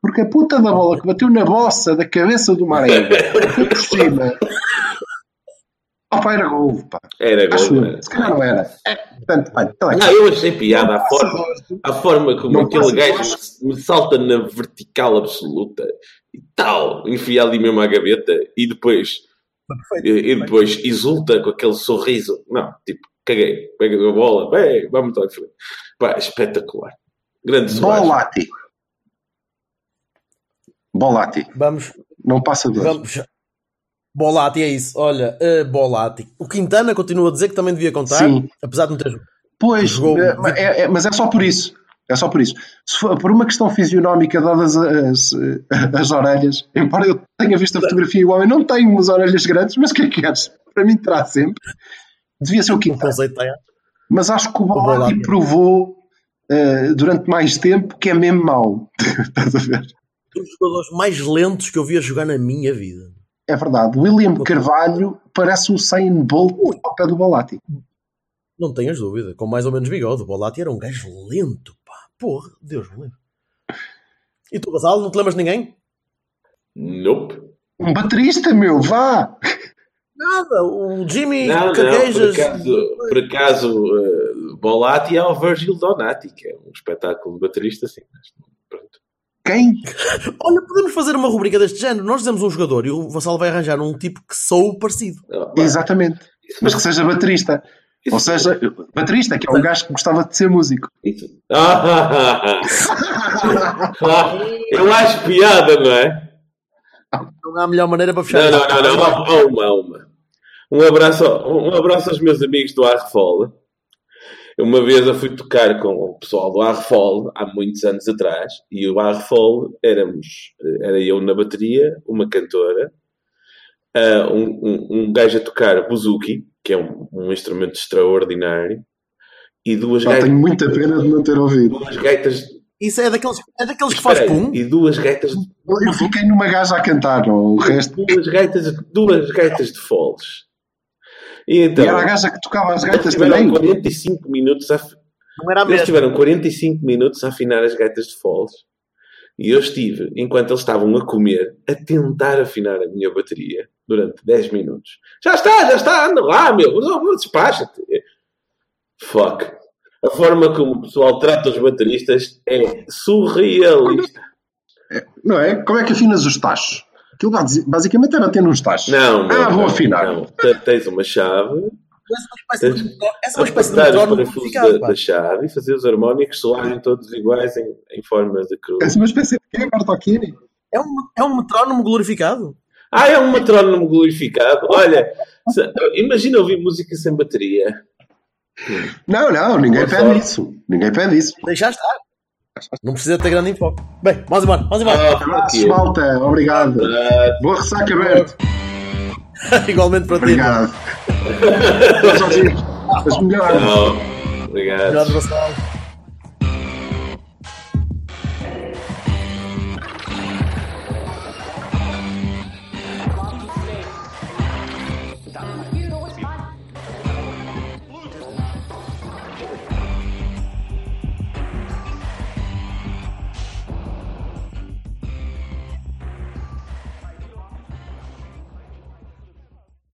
Porque a puta da bola que bateu na bossa da cabeça do Marega foi por cima. Opa, era gol, pá. Era gol. era. Se calhar não era. É, portanto, olha, tá bem. Não, eu achei piada a forma, a forma como Não aquele gajo me salta na vertical absoluta e tal, enfia ali mesmo à gaveta e depois, e, e depois exulta com aquele sorriso. Não, tipo, caguei, pega a bola, bem, vamos estar em frente. Pá, espetacular. Grande Soares. Bolati. Bolati. Vamos, Não passa dois. vamos. Bolati, é isso. Olha, eh, Bolati. O Quintana continua a dizer que também devia contar, Sim. apesar de não ter. Pois, Jogou- é, é- é- mas é só por isso. É só por isso. Se for por uma questão fisionómica, dadas as, as orelhas, embora eu tenha visto a fotografia e o homem não tem umas orelhas grandes, mas o que é que queres? Para mim terá sempre. Devia ser o Quintana. aí. Mas acho que o Bolati. Provou eh, durante mais tempo que é mesmo mau. Estás a ver? Um dos jogadores mais lentos que eu vi a jogar na minha vida. É verdade. William Carvalho parece o Sain Bolt ao pé do Bolati. Não tenhas dúvida. Com mais ou menos bigode. O Bolati era um gajo lento, pá. Porra, Deus me livre. E tu, Basal, não te lembras de ninguém? Nope. Um baterista, meu, vá! Nada. O Jimmy Não, não, por acaso, por acaso eh, Bolatti é o Virgil Donati, que é um espetáculo de baterista, assim. mas Pronto. Quem? Olha, podemos fazer uma rubrica deste género. Nós dizemos um jogador e o Vassal vai arranjar um tipo que sou parecido. Ah, Exatamente. Mas que seja baterista. isso- Ou seja, baterista, que é um gajo que gostava de ser músico. isso- Ah, ah, eu acho piada, não é? Não há melhor maneira para fechar Não, não, não, não. Há uma, há uma. Um abraço, um abraço aos meus amigos do Uma vez eu fui tocar com o pessoal do Arrefol, há muitos anos atrás, e o Arrefol éramos, era eu na bateria, uma cantora, ah, um, um, um gajo a tocar buzuki, que é um, um instrumento extraordinário, e duas Pá, gaitas, tenho muita pena de não ter ouvido. duas gaitas, Isso é daqueles, é daqueles que faz pum. e duas gaitas Eu fiquei numa gaja a cantar, não, o resto. duas gaitas, duas gaitas de foles. E então, E era a gaja que tocava as gaitas tiveram também. 45 minutos a, Não era a eles tiveram 45 minutos a afinar as gaitas de foles. E eu estive, enquanto eles estavam a comer, a tentar afinar a minha bateria durante 10 minutos. Já está, já está, anda lá, meu, não, despacha-te. Fuck. A forma como o pessoal trata os bateristas é surrealista. Não é? Como é que afinas os tachos? Aquilo basi- basicamente era ter uns tachos. Não, não. Ah, vou não, afinar. Não. Te- Tens uma chave, Essa é uma espécie de- essa é uma espécie de metrónomo da, da chave e fazer os harmónicos soarem todos iguais em, em formas de cruz. É uma espécie de quê, Bartolini? É um, é um metrónomo glorificado. Ah, é um metrónomo glorificado. Olha, se- imagina ouvir música sem bateria. Não, não, ninguém pede isso. Ninguém pede isso. Deixar estar. Não precisa ter grande enfoque. Bem, vamos embora, vamos embora. Ah, fuck you. malta. Obrigado. Ah, Boa ressaca, Berto. Igualmente para ti. Obrigado. Tchau, As melhores. não. Obrigado. Melhor Vassal.